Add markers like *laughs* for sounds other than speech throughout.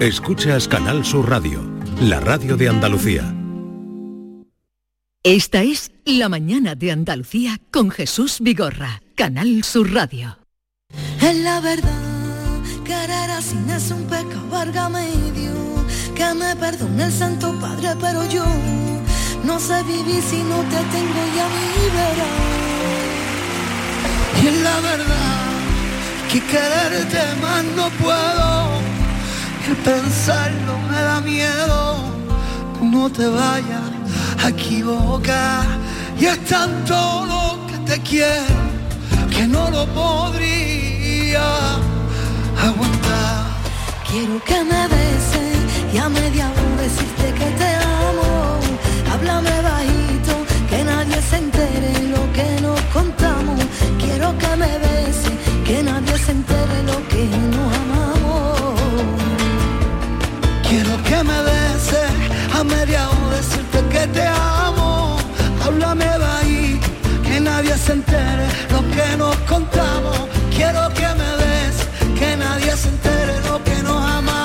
Escuchas Canal Sur Radio, la radio de Andalucía. Esta es La mañana de Andalucía con Jesús Vigorra, Canal Sur Radio. Es la verdad, querer así no es un pecado, válgame Dios, que me perdone el Santo Padre, pero yo no sé vivir si no te tengo y a mí verás. Y es la verdad, que quererte más no puedo, que pensarlo me da miedo, no te vayas a equivocar, y es tanto lo que te quiero, que no lo podría aguantar. Quiero que me beses y a media voz decirte que te amo. Háblame bajito, que nadie se entere lo que nos contamos. Quiero que me beses, que nadie se entere lo que nos te amo. Háblame ahí, que nadie se entere lo que nos contamos. Quiero que me beses, que nadie se entere lo que nos amamos.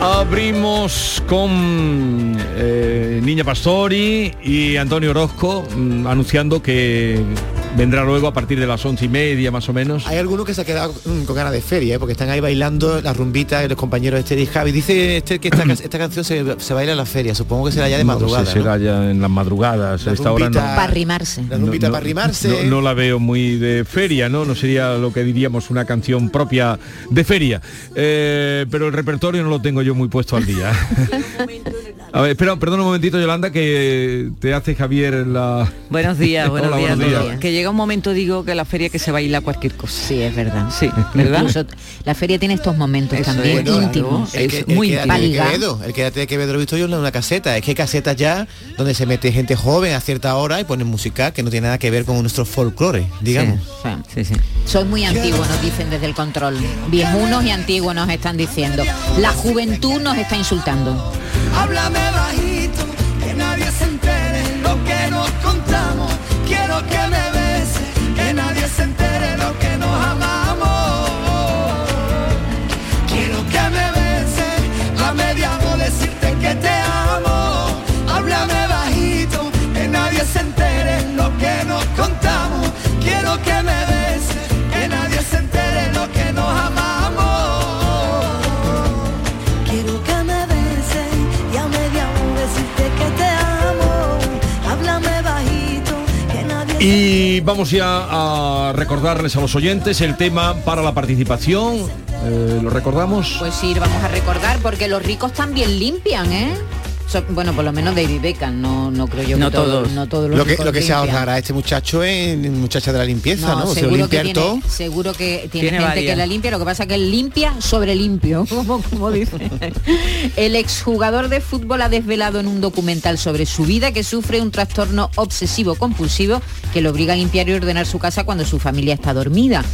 Abrimos con eh, Niña Pastori y Antonio Orozco mm, anunciando que vendrá luego a partir de las once y media más o menos. Hay algunos que se han quedado mm, con ganas de feria, ¿eh? porque están ahí bailando la rumbita de los compañeros Esther y Javi. Dice Esther que esta, ca- *clears throat* esta canción se, se baila en la feria, supongo que será ya de No sé, madrugada. será ya en las madrugadas. La a esta hora no, rumbita- Para arrimarse. La rumbita para arrimarse. no- no la veo muy de feria, ¿no? No sería lo que diríamos una canción propia de feria. Eh, pero el repertorio no lo tengo yo muy puesto al día. *laughs* *laughs* A ver, espera, perdón un momentito, Yolanda, que te hace Javier la... Buenos días, *laughs* buenos, Hola, días, buenos días. Que llega un momento, digo, que la feria que se baila cualquier cosa. Sí, es verdad. Sí, ¿verdad? Incluso la feria tiene estos momentos Eso también íntimos. El, que, Es el muy. Quevedo, el quédate de Quevedo lo he visto yo en una caseta. Es que hay casetas ya donde se mete gente joven a cierta hora y ponen música que no tiene nada que ver con nuestro folclore, digamos. Sí, sí. Sí, sí. Soy muy antiguo, nos dicen desde el control. Viejunos y antiguos nos están diciendo. La juventud nos está insultando. Háblame bajito, que nadie se entere lo que nos contamos. Quiero que me beses, que nadie se entere lo que nos amamos. Quiero que me beses, a media voz decirte que te amo. Háblame bajito, que nadie se entere lo que nos contamos. Quiero que me Y vamos ya a recordarles a los oyentes el tema para la participación. Eh, ¿Lo recordamos? Pues sí, vamos a recordar porque los ricos también limpian, ¿eh? So- bueno, por lo menos David Beckham, no, no creo yo No que todo- todos. no todos los Lo que, lo que se ahorrará este muchacho es muchacha de la limpieza, ¿no? No, Se seguro que, tiene, todo. seguro que tiene, Tiene gente varias. que la limpia, lo que pasa es que él limpia sobre limpio, *laughs* como, como dice. El exjugador de fútbol ha desvelado en un documental sobre su vida que sufre un trastorno obsesivo compulsivo que lo obliga a limpiar y ordenar su casa cuando su familia está dormida.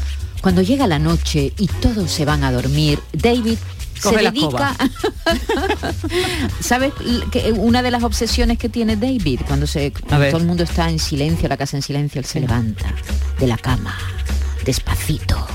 Cuando llega la noche y todos se van a dormir, David Coge se la dedica *laughs* ¿Sabes que una de las obsesiones que tiene David cuando se cuando todo el mundo está en silencio, la casa en silencio, él se levanta de la cama despacito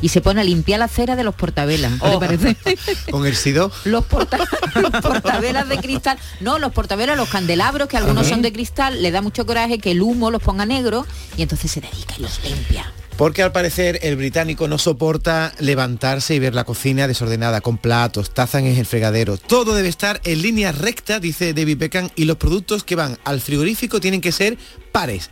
y se pone a limpiar la acera de los portavelas. ¿No te Oh. parece? *laughs* Con el sido. los, porta- *laughs* los portavelas de cristal. No, los portavelas, los candelabros, que algunos son de cristal, le da mucho coraje que el humo los ponga negro y entonces se dedica y los limpia. Porque al parecer el británico no soporta levantarse y ver la cocina desordenada, con platos, tazas en el fregadero. Todo debe estar en línea recta, dice David Beckham, y los productos que van al frigorífico tienen que ser pares.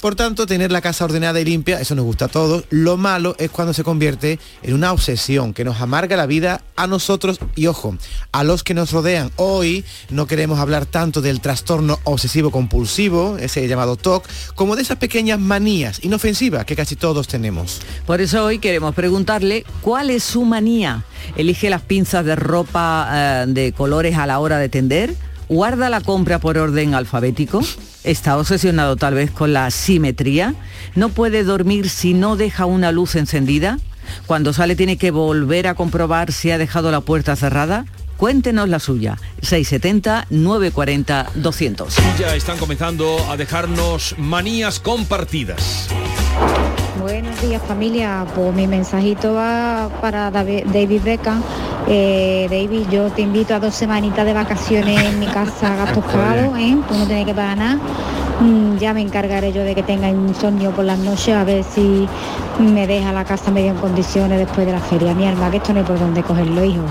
Por tanto, tener la casa ordenada y limpia, eso nos gusta a todos. Lo malo es cuando se convierte en una obsesión que nos amarga la vida a nosotros y, ojo, a los que nos rodean. Hoy no queremos hablar tanto del trastorno obsesivo compulsivo, ese llamado TOC, como de esas pequeñas manías inofensivas que casi todos tenemos. Por eso hoy queremos preguntarle cuál es su manía. ¿Elige las pinzas de ropa eh, de colores a la hora de tender? ¿Guarda la compra por orden alfabético? ¿Está obsesionado tal vez con la simetría? ¿No puede dormir si no deja una luz encendida? ¿Cuando sale tiene que volver a comprobar si ha dejado la puerta cerrada? Cuéntenos la suya. 670-940-200. Ya están comenzando a dejarnos manías compartidas. Buenos días familia, pues mi mensajito va para Davi- David Beckham. Eh, David, yo te invito a dos semanitas de vacaciones en mi casa, *laughs* gastos pagados, ¿eh? Tú no tienes que pagar nada. Mm, ya me encargaré yo de que tenga insomnio por las noches, a ver si me deja la casa medio en condiciones después de la feria. Mi alma, que esto no hay por dónde cogerlo, hijo.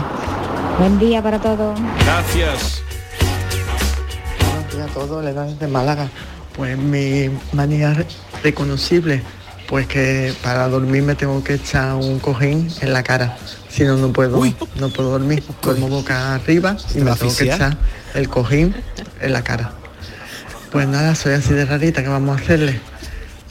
Buen día para todos. Gracias. Buenos días a todos, le dan de Málaga. Pues mi manía re- reconocible, pues que para dormir me tengo que echar un cojín en la cara. Si no, no puedo, no puedo dormir. Duermo boca arriba y me tengo que echar el cojín en la cara. Pues nada, soy así de rarita, ¿qué vamos a hacerle?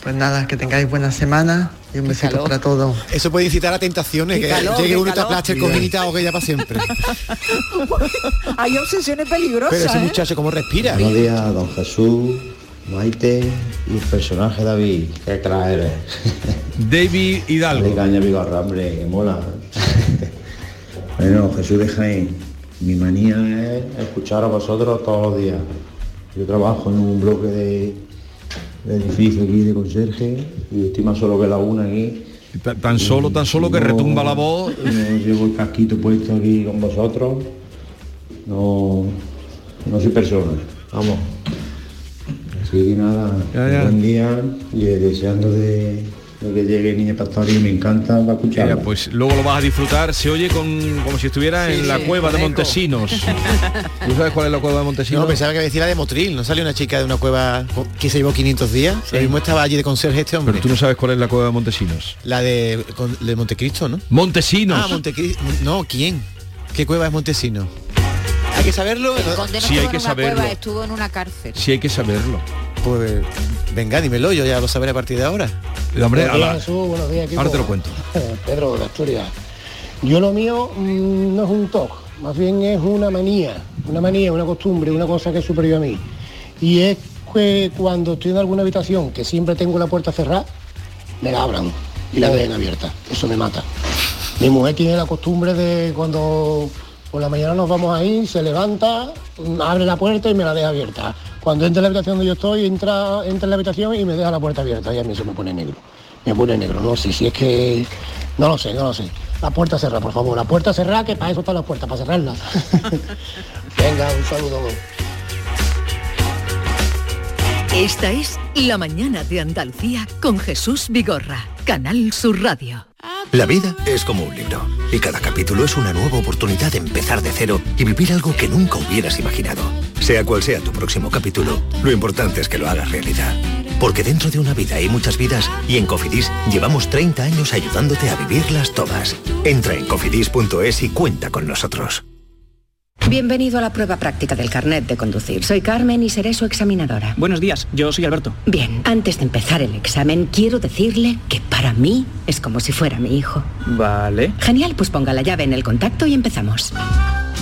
Pues nada, que tengáis buena semana y un besito para todos. Eso puede incitar a tentaciones, que calor, llegue uno y te calor. aplaste el Bien. cojín y te ahogue ya para siempre. *laughs* Hay obsesiones peligrosas. Pero ese ¿eh? muchacho, ¿cómo respira? Buenos días, don Jesús, Maite y el personaje David. Qué crack eres. David Hidalgo. Dale caña, Vigorra, hombre, que mola. *laughs* bueno, Jesús de Jaén, mi manía es escuchar a vosotros todos los días. Yo trabajo en un bloque de, de edificio aquí de conserje y estoy más solo que la una aquí. Ta- Tan solo, tan solo que No- retumba la voz. No llevo el casquito puesto aquí con vosotros. No, no soy persona. Vamos. Así que nada, Ya, ya. buen día y eh, deseando de, de que llegue Niña Pastori, me encanta para escucharla. Mira, pues luego lo vas a disfrutar. Se oye con, como si estuviera en la cueva de Montesinos. *laughs* ¿Tú sabes cuál es la cueva de Montesinos? No, pensaba que decía la de Motril. ¿No salió una chica de una cueva que se llevó 500 días? Lo mismo estaba allí de conserje este hombre. Pero tú no sabes cuál es la cueva de Montesinos. La de, con- de Montecristo, ¿no? Montesinos. Ah, Montecristo. No, ¿quién? ¿Qué cueva es Montesino? Hay que saberlo. El conde no Sí, hay que saberlo. cueva, estuvo en una cárcel. Sí hay que saberlo. Pues venga, dímelo, yo ya lo sabré a partir de ahora. Hombre, Buenos días, Jesús, buenos días, equipo. ahora te lo cuento. *laughs* Pedro de Asturias. Yo lo mío mm, no es un TOC, más bien es una manía, una manía, una costumbre, una cosa que es superior a mí. Y es que cuando estoy en alguna habitación que siempre tengo la puerta cerrada, me la abran y la dejen abierta. Eso me mata. Mi mujer tiene la costumbre de cuando por la mañana nos vamos ahí, se levanta, abre la puerta y me la deja abierta. Cuando entra en la habitación donde yo estoy, entra, entra en la habitación y me deja la puerta abierta. Y a mí eso me pone negro. Me pone negro. No sé si es que... No lo sé, no lo sé. La puerta cerrada, por favor. La puerta cerrada, que para eso están las puertas, para cerrarla. *laughs* Venga, un saludo. Esta es La mañana de Andalucía con Jesús Vigorra, Canal Sur Radio. La vida es como un libro y cada capítulo es una nueva oportunidad de empezar de cero y vivir algo que nunca hubieras imaginado. Sea cual sea tu próximo capítulo, lo importante es que lo hagas realidad. Porque dentro de una vida hay muchas vidas y en Cofidis llevamos 30 años ayudándote a vivirlas todas. Entra en cofidis.es y cuenta con nosotros. Bienvenido a la prueba práctica del carnet de conducir. Soy Carmen y seré su examinadora. Buenos días, yo soy Alberto. Bien, antes de empezar el examen, quiero decirle que para mí es como si fuera mi hijo. Vale. Genial, pues ponga la llave en el contacto y empezamos.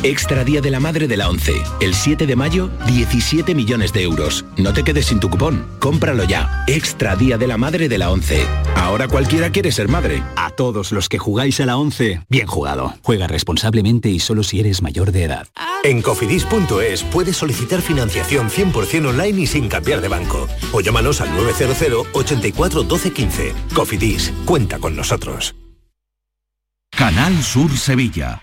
Extra Día de la Madre de la 11. El 7 de mayo, 17 millones de euros. No te quedes sin tu cupón. Cómpralo ya. Extra Día de la Madre de la 11. Ahora cualquiera quiere ser madre. A todos los que jugáis a la 11, bien jugado. Juega responsablemente y solo si eres mayor de edad. En cofidis.es puedes solicitar financiación 100% online y sin cambiar de banco. O llámanos al 900 84 12 15. Cofidis, cuenta con nosotros. Canal Sur Sevilla.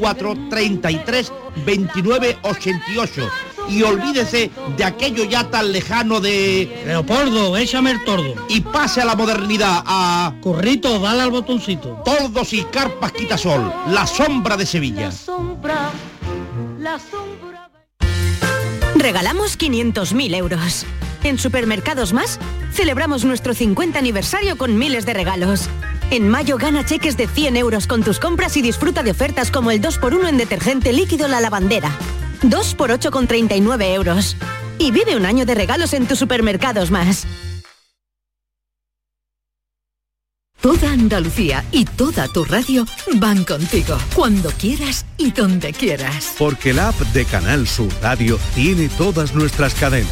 954 33 29 88. Y olvídese de aquello ya tan lejano de... Leopoldo, échame el tordo. Y pase a la modernidad, a... Corrito, dale al botoncito. Tordos y carpas quitasol, la sombra de Sevilla. sombra, la sombra. Regalamos 500.000 euros. En Supermercados Más celebramos nuestro 50 aniversario con miles de regalos. En mayo gana cheques de 100 euros con tus compras y disfruta de ofertas como el 2x1 en detergente líquido La Lavandera. 2x8 con 39 euros. Y vive un año de regalos en tus Supermercados Más. Toda Andalucía y toda tu radio van contigo, cuando quieras y donde quieras. Porque la app de Canal Sur Radio tiene todas nuestras cadenas,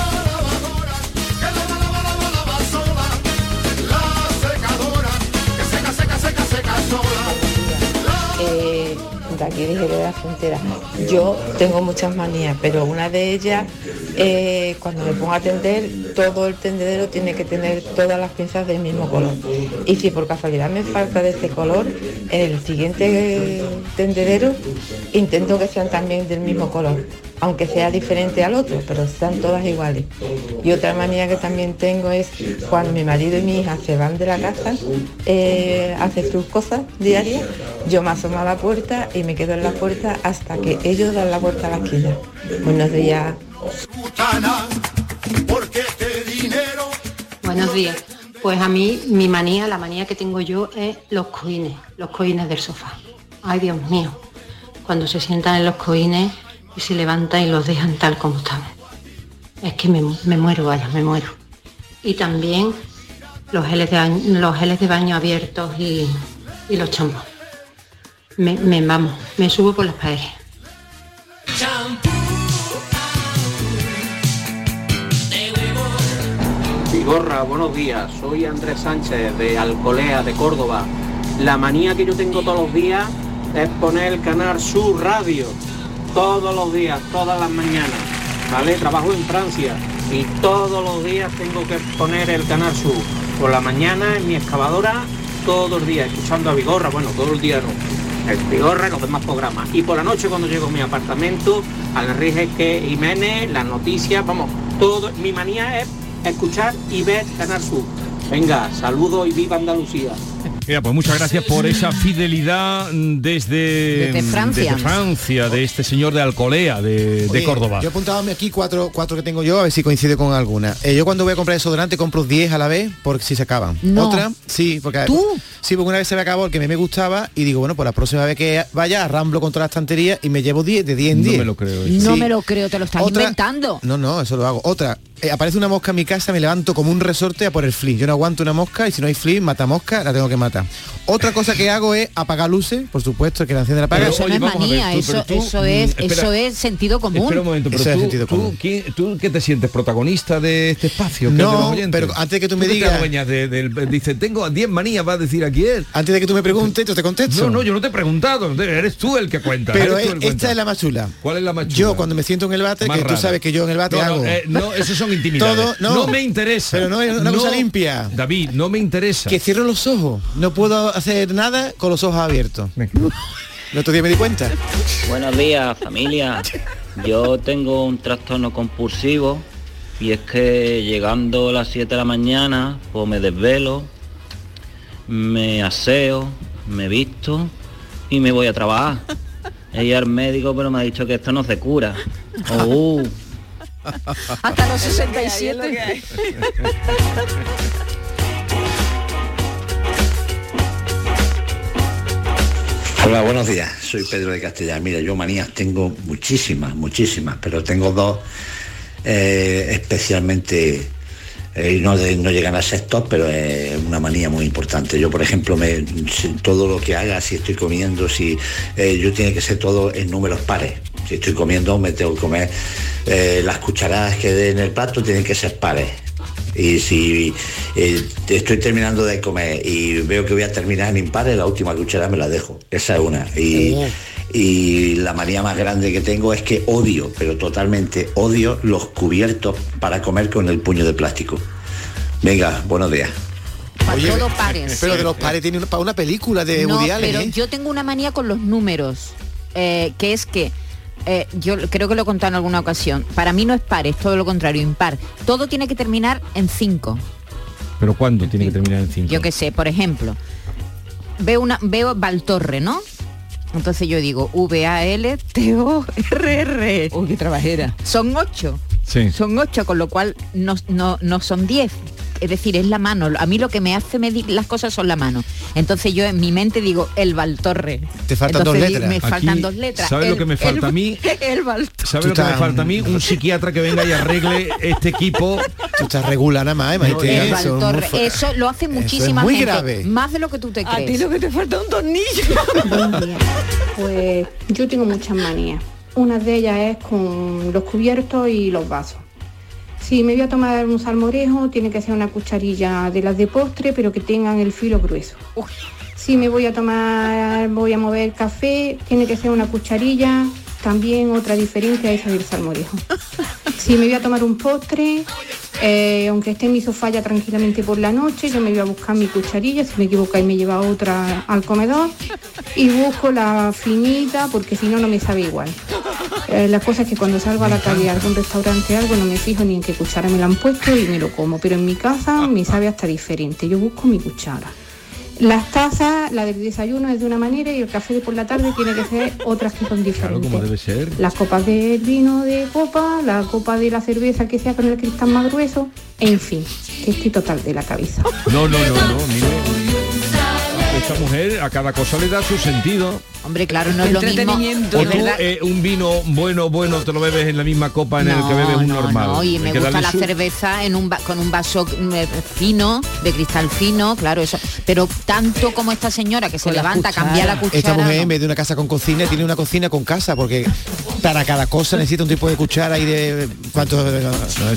Aquí Jerez de la Frontera. Yo tengo muchas manías, pero una de ellas, eh, cuando me pongo a tender, todo el tendedero tiene que tener todas las piezas del mismo color. Y si por casualidad me falta de este color, en el siguiente tendedero intento que sean también del mismo color, aunque sea diferente al otro, pero sean todas iguales. Y otra manía que también tengo es cuando mi marido y mi hija se van de la casa, eh, a hacer sus cosas diarias, yo me asomo a la puerta y me quedo en la puerta hasta que ellos dan la vuelta a la esquina. Buenos días. Buenos días. Pues a mí, mi manía, la manía que tengo yo es los coines, los coines del sofá. Ay, Dios mío. Cuando se sientan en los coines y se levantan y los dejan tal como están. Es que me, me muero, vaya, me muero. Y también los geles de los geles de baño abiertos y, y los champús. Me, me, vamos, me subo por las paredes. Vigorra, buenos días. Soy Andrés Sánchez de Alcolea, de Córdoba. La manía que yo tengo todos los días es poner el canal Sur Radio. Todos los días, todas las mañanas. ¿Vale? Trabajo en Francia y todos los días tengo que poner el canal Sur. Por la mañana en mi excavadora, todos los días, escuchando a Vigorra. Bueno, todo el día no. El Vigorra y los demás programas. Y por la noche cuando llego a mi apartamento, al que Jiménez, las noticias, vamos, todo. Mi manía es escuchar y ver Canal Sur. Venga, saludos y viva Andalucía. Mira, pues muchas gracias por esa fidelidad desde, Desde Francia. desde Francia, de este señor de Alcolea, de, de Oye, Córdoba. Yo he apuntado aquí cuatro, cuatro que tengo yo, a ver si coincide con alguna. Eh, yo cuando voy a comprar desodorante compro 10 a la vez porque si se acaban. No. Otra, sí, porque ¿Tú? sí, porque una vez se me acabó el que me, me gustaba y digo, bueno, pues la próxima vez que vaya arramblo contra la estantería y me llevo 10 de 10 en No 10. me lo creo. No Sí. me lo creo, te lo estás Otra- inventando. No, no, eso lo hago. Otra, eh, aparece una mosca en mi casa, me levanto como un resorte a por el flis. Yo no aguanto una mosca y si no hay flis, mata mosca, la tengo que matar. Otra cosa que hago es apagar luces, por supuesto, que la enciende la apaga. Pero eso no es manía, eso, eso es, eso es sentido común. Espera un momento, pero Eso es tú, sentido tú, común. ¿quién- tú qué te sientes? ¿Protagonista de este espacio? es No, pero antes de que tú me te digas- de- dice, tengo 10 manías, va a decir aquí él. Antes de que tú me preguntes, yo te contesto. No, no, yo no te he preguntado, eres tú el que cuenta. Pero es- esta es la más chula. ¿Cuál es la más chula? Yo cuando me siento en el bate, Más que tú sabes que yo en el bate no, no, hago. eh, no, eso son intimidades. Todo- no. me interesa. Pero no es una cosa limpia. David, no me interesa. Que cierro los ojos. No puedo hacer nada con los ojos abiertos. El otro día me di cuenta. Buenos días, familia. Yo tengo un trastorno compulsivo y es que llegando a las 7 de la mañana, pues me desvelo, me aseo, me visto y me voy a trabajar. Ido al médico, pero me ha dicho que esto no se cura. *laughs* Oh, *laughs* Hasta los 67. *laughs* Hola, buenos días. Soy Pedro de Castellar. Mira, yo manías tengo muchísimas, muchísimas, pero tengo dos eh, especialmente Eh, y no, de- no llegan a ser top, pero es una manía muy importante. Yo, por ejemplo, me, todo lo que haga, si estoy comiendo, si eh, yo tiene que ser todo en números pares. Si estoy comiendo, me tengo que comer eh, las cucharadas que dé en el plato tienen que ser pares. Y si eh, estoy terminando de comer y veo que voy a terminar en impares, la última cuchara me la dejo. Esa es una. Y, y la manía más grande que tengo es que odio, pero totalmente odio los cubiertos para comer con el puño de plástico. Venga, buenos días. Oye, todo pares. Pero de los pares *laughs* tiene una, para una película de no, Woody Allen, pero ¿eh? yo tengo una manía con los números, eh, que es que eh, yo creo que lo he contado en alguna ocasión. Para mí no es par, es todo lo contrario, impar. Todo tiene que terminar en 5. Pero ¿cuándo tiene que terminar en 5? Yo qué sé, por ejemplo, veo una veo Valtorre, ¿no? Entonces yo digo V A L T O R R. Uy, qué trabajera. Son ocho. Sí. Son ocho, con lo cual no, no, no son diez. Es decir, es la mano. A mí lo que me hace medir las cosas son la mano. Entonces yo en mi mente digo el Valtorre. Te faltan dos letras. Me faltan Aquí, dos letras. ¿sabes lo El- que me falta el- a mí? *laughs* El Valtorre. ¿Sabes lo que me falta a mí? Un psiquiatra que venga y arregle este equipo. Tú estás regular nada más, ¿eh, Maite? El Eso Valtorre. Eso lo hace muchísima muy gente. grave. Más de lo que tú te A crees. ti lo que te falta es un tornillo. Pues yo tengo muchas manías. Una de ellas es con los cubiertos y los vasos. Si me voy a tomar un salmorejo, tiene que ser una cucharilla de las de postre, pero que tengan el filo grueso. Si me voy a tomar, voy a mover café, tiene que ser una cucharilla, también otra diferente a esa del salmorejo. Si me voy a tomar un postre, eh, aunque esté en mi sofá ya tranquilamente por la noche, yo me voy a buscar mi cucharilla, si me equivoco y me lleva otra al comedor y busco la finita porque si no no me sabe igual. Eh, la cosa es que cuando salgo a la calle a algún restaurante o algo no me fijo ni en qué cuchara me la han puesto y me lo como, pero en mi casa me sabe hasta diferente, yo busco mi cuchara. Las tazas, la del desayuno es de una manera y el café de por la tarde tiene que ser otras que son Claro, diferentes. como debe ser. Las copas del vino de copa, la copa de la cerveza que sea con el cristal más grueso, en fin, que estoy total de la cabeza. No, no, no, no. Mire. Esta mujer a cada cosa le da su sentido. Hombre, claro, no es lo mismo. O tú verdad. eh, un vino bueno, bueno, te lo bebes en la misma copa en el que bebes un no, normal. no, y me gusta la su- cerveza en un con un vaso eh, fino, de cristal fino, claro, eso. Pero tanto como esta señora que se Con la levanta, cambia la cuchara. Esta mujer no. en vez de una casa con cocina tiene una cocina con casa porque para cada cosa necesita un tipo de cuchara y de cuántos,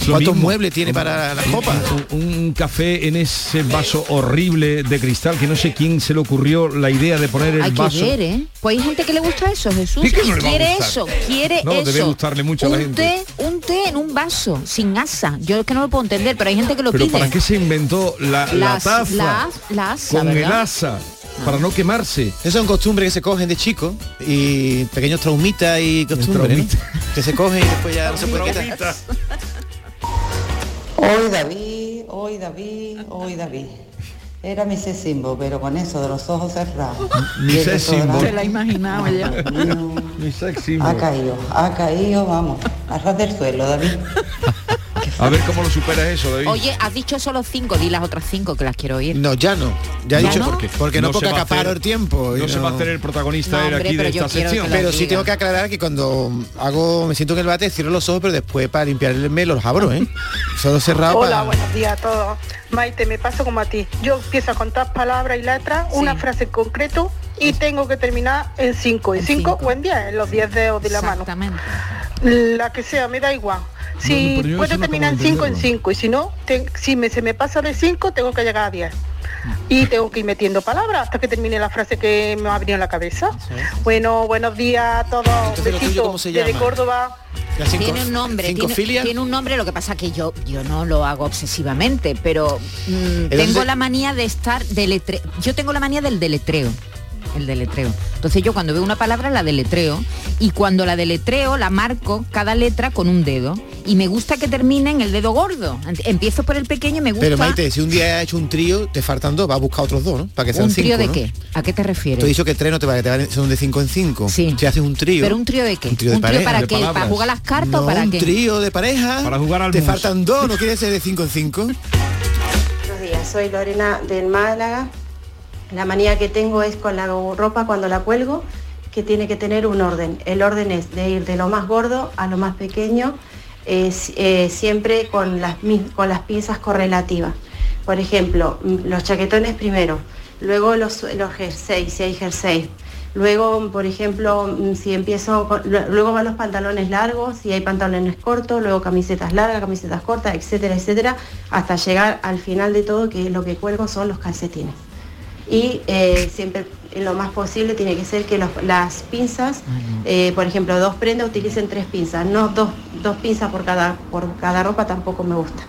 cuántos muebles tiene para las copas. Un, un café en ese vaso horrible de cristal que no sé quién se le ocurrió la idea de poner el Hay que vaso. ver, ¿eh? Pues hay gente que le gusta eso, Jesús. ¿Y qué y no le va a quiere eso, quiere No, eso. debe gustarle mucho a la un gente. té, un té en un vaso, sin asa. Yo es que no lo puedo entender, pero hay gente que lo Pero pide. ¿para qué se inventó la, la taza la- la asa, con el asa? Para no quemarse. Esas son costumbres que se cogen de chicos y pequeños traumitas y costumbres, ¿no? Que se cogen y después ya no se puede quitar. Hoy David, hoy David, hoy David. Era mi sesimbo, pero con eso de los ojos cerrados. Mi Se la imaginaba ya. Mi sex Ha caído, ha caído, vamos, a ras del suelo, David. A ver cómo lo superas eso, David. Oye, has dicho solo cinco, di las otras cinco que las quiero oír. No, ya no. Ya he ¿Ya dicho no? porque, porque no, No porque acaparo el tiempo. y no se va a hacer el protagonista No, él hombre, aquí de esta sección. Pero sí tengo que aclarar que cuando hago, me siento en el bate, cierro los ojos, pero después para limpiarme los abro, ¿eh? *laughs* Solo cerrado Hola, para... buenos días a todos. Maite, me paso como a ti. Yo empiezo a contar palabras y letras, una frase en concreto y tengo que terminar en 5, en 5 o en 10, en los 10 dedos de la mano. Exactamente. La que sea, me da igual. Si yo puedo no terminar en acabo de 5, en entenderlo. 5 y si no, te- si me, se me pasa de 5, tengo que llegar a 10. Y tengo que ir metiendo palabras hasta que termine la frase que me ha venido en la cabeza. Bueno, buenos días a todos. Entonces, ¿lo tuyo Besitos desde? Córdoba. Cinco- tiene un nombre, tiene, un nombre, lo que pasa que yo yo no lo hago obsesivamente, pero mm, ¿De tengo la manía de estar deletre yo tengo la manía del deletreo. El deletreo. Entonces yo cuando veo una palabra la deletreo y cuando la deletreo la marco cada letra con un dedo y me gusta que termine en el dedo gordo. Empiezo por el pequeño y me gusta Pero Maite, si un día has hecho un trío, te faltan dos, vas a buscar otros dos, ¿no? Para que sean un cinco, trío de ¿no? qué? ¿A qué te refieres? He dicho que tres no te va, que te van- son de cinco en cinco. Sí. Si haces un trío. ¿Pero un trío de qué? Un trío de ¿Un trío pareja. para de qué? ¿Para palabras. jugar las cartas o para un qué? trío de pareja. Para jugar al Te mus. faltan dos, ¿no quieres ser de cinco en cinco? Buenos días, soy Lorena del Málaga. La manía que tengo es con la ropa cuando la cuelgo, que tiene que tener un orden. El orden es de ir de lo más gordo a lo más pequeño eh, si- siempre con las, con las pinzas correlativas. Por ejemplo, los chaquetones primero, luego los, los jerseys, si hay jerseys. Luego, por ejemplo, si empiezo, luego van los pantalones largos, si hay pantalones cortos, luego camisetas largas, camisetas cortas, etcétera, etcétera, hasta llegar al final de todo, que lo que cuelgo son los calcetines. Y eh, siempre, lo más posible, tiene que ser que los- las pinzas, eh, por ejemplo, dos prendas utilicen tres pinzas, no dos, dos pinzas por cada, por cada ropa tampoco me gusta.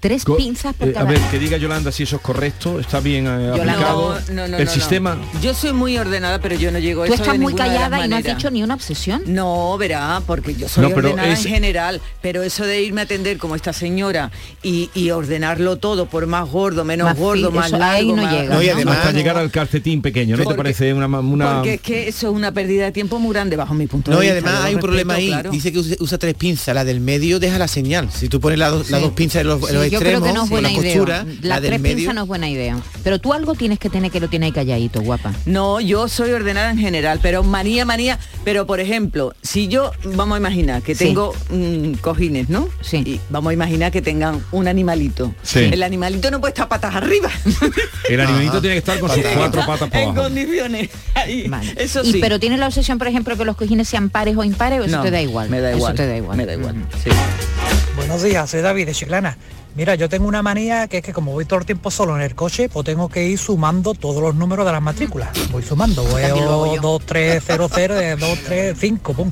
Tres Co- pinzas por eh, a ver, que diga Yolanda si eso es correcto, está bien eh, Yolanda. aplicado. No, no, no, el no, no. sistema. Yo soy muy ordenada, pero yo no llego a Tú eso estás de muy callada y no has dicho ni una obsesión. No, verá, porque yo soy No, pero ordenada es- en general, pero eso de irme a atender como esta señora y, y ordenarlo todo por más gordo, menos Más gordo, más largo, ahí no más- llega, No, y además- hasta llegar al calcetín pequeño, ¿no te parece una, una- Porque es que eso es una pérdida de tiempo muy grande bajo mi punto No, de y vista. además hay un respeto, problema ahí. claro. Dice que usa, usa tres pinzas. La del medio deja la señal. Si tú pones las dos- las dos pinzas en los, en Sí, los yo creo que no es la buena idea. costura, Las la del tres medio. pinzas no es buena idea. Pero tú algo tienes que tener que lo tiene ahí calladito, guapa. No, yo soy ordenada en general, pero manía, manía. Pero por ejemplo, si yo, vamos a imaginar que Sí. tengo mm, cojines, ¿no? Sí. Y vamos a imaginar que tengan un animalito. Sí. El animalito no puede estar patas arriba. El animalito tiene que estar con sus cuatro patas por En abajo. condiciones. Ahí. Vale. Eso Y sí. pero tienes la obsesión, por ejemplo, que los cojines sean pares o impares, o eso No, te da igual. Me da igual. Eso te da igual. Me da igual. Sí. Buenos días, soy David de Chiclana. Mira, yo tengo una manía que es que como voy todo el tiempo solo en el coche, pues tengo que ir sumando todos los números de las matrículas. Voy sumando, voy También lo hago yo. 2, 3, 0, 0, 2, 3, 5, pum.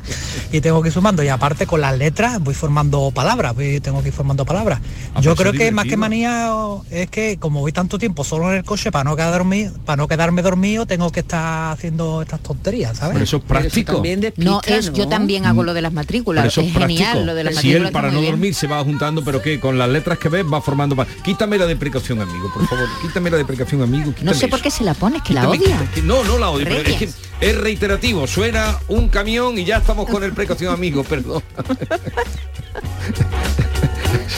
Y tengo que ir sumando. Y aparte con las letras voy formando palabras, voy- tengo que ir formando palabras. Ah, yo creo eso que más que manía es que como voy tanto tiempo solo en el coche, para no, quedar dormido, para no quedarme dormido, tengo que estar haciendo estas tonterías, ¿sabes? Pero eso es eso práctico. también despica, No, es, yo también hago lo de las matrículas. Pero eso es es práctico. genial lo de las si matrículas. él está para no bien. dormir se va juntando, pero que con las letras que ves va formando. pa- Quítame la de precaución, amigo, por favor. *laughs* Quítame la de precaución, amigo. No sé por qué se la pones, que la odia. quítame- No, no la odio, pero es que reiterativo. Suena un camión y ya estamos con el precaución, amigo, perdón. *laughs*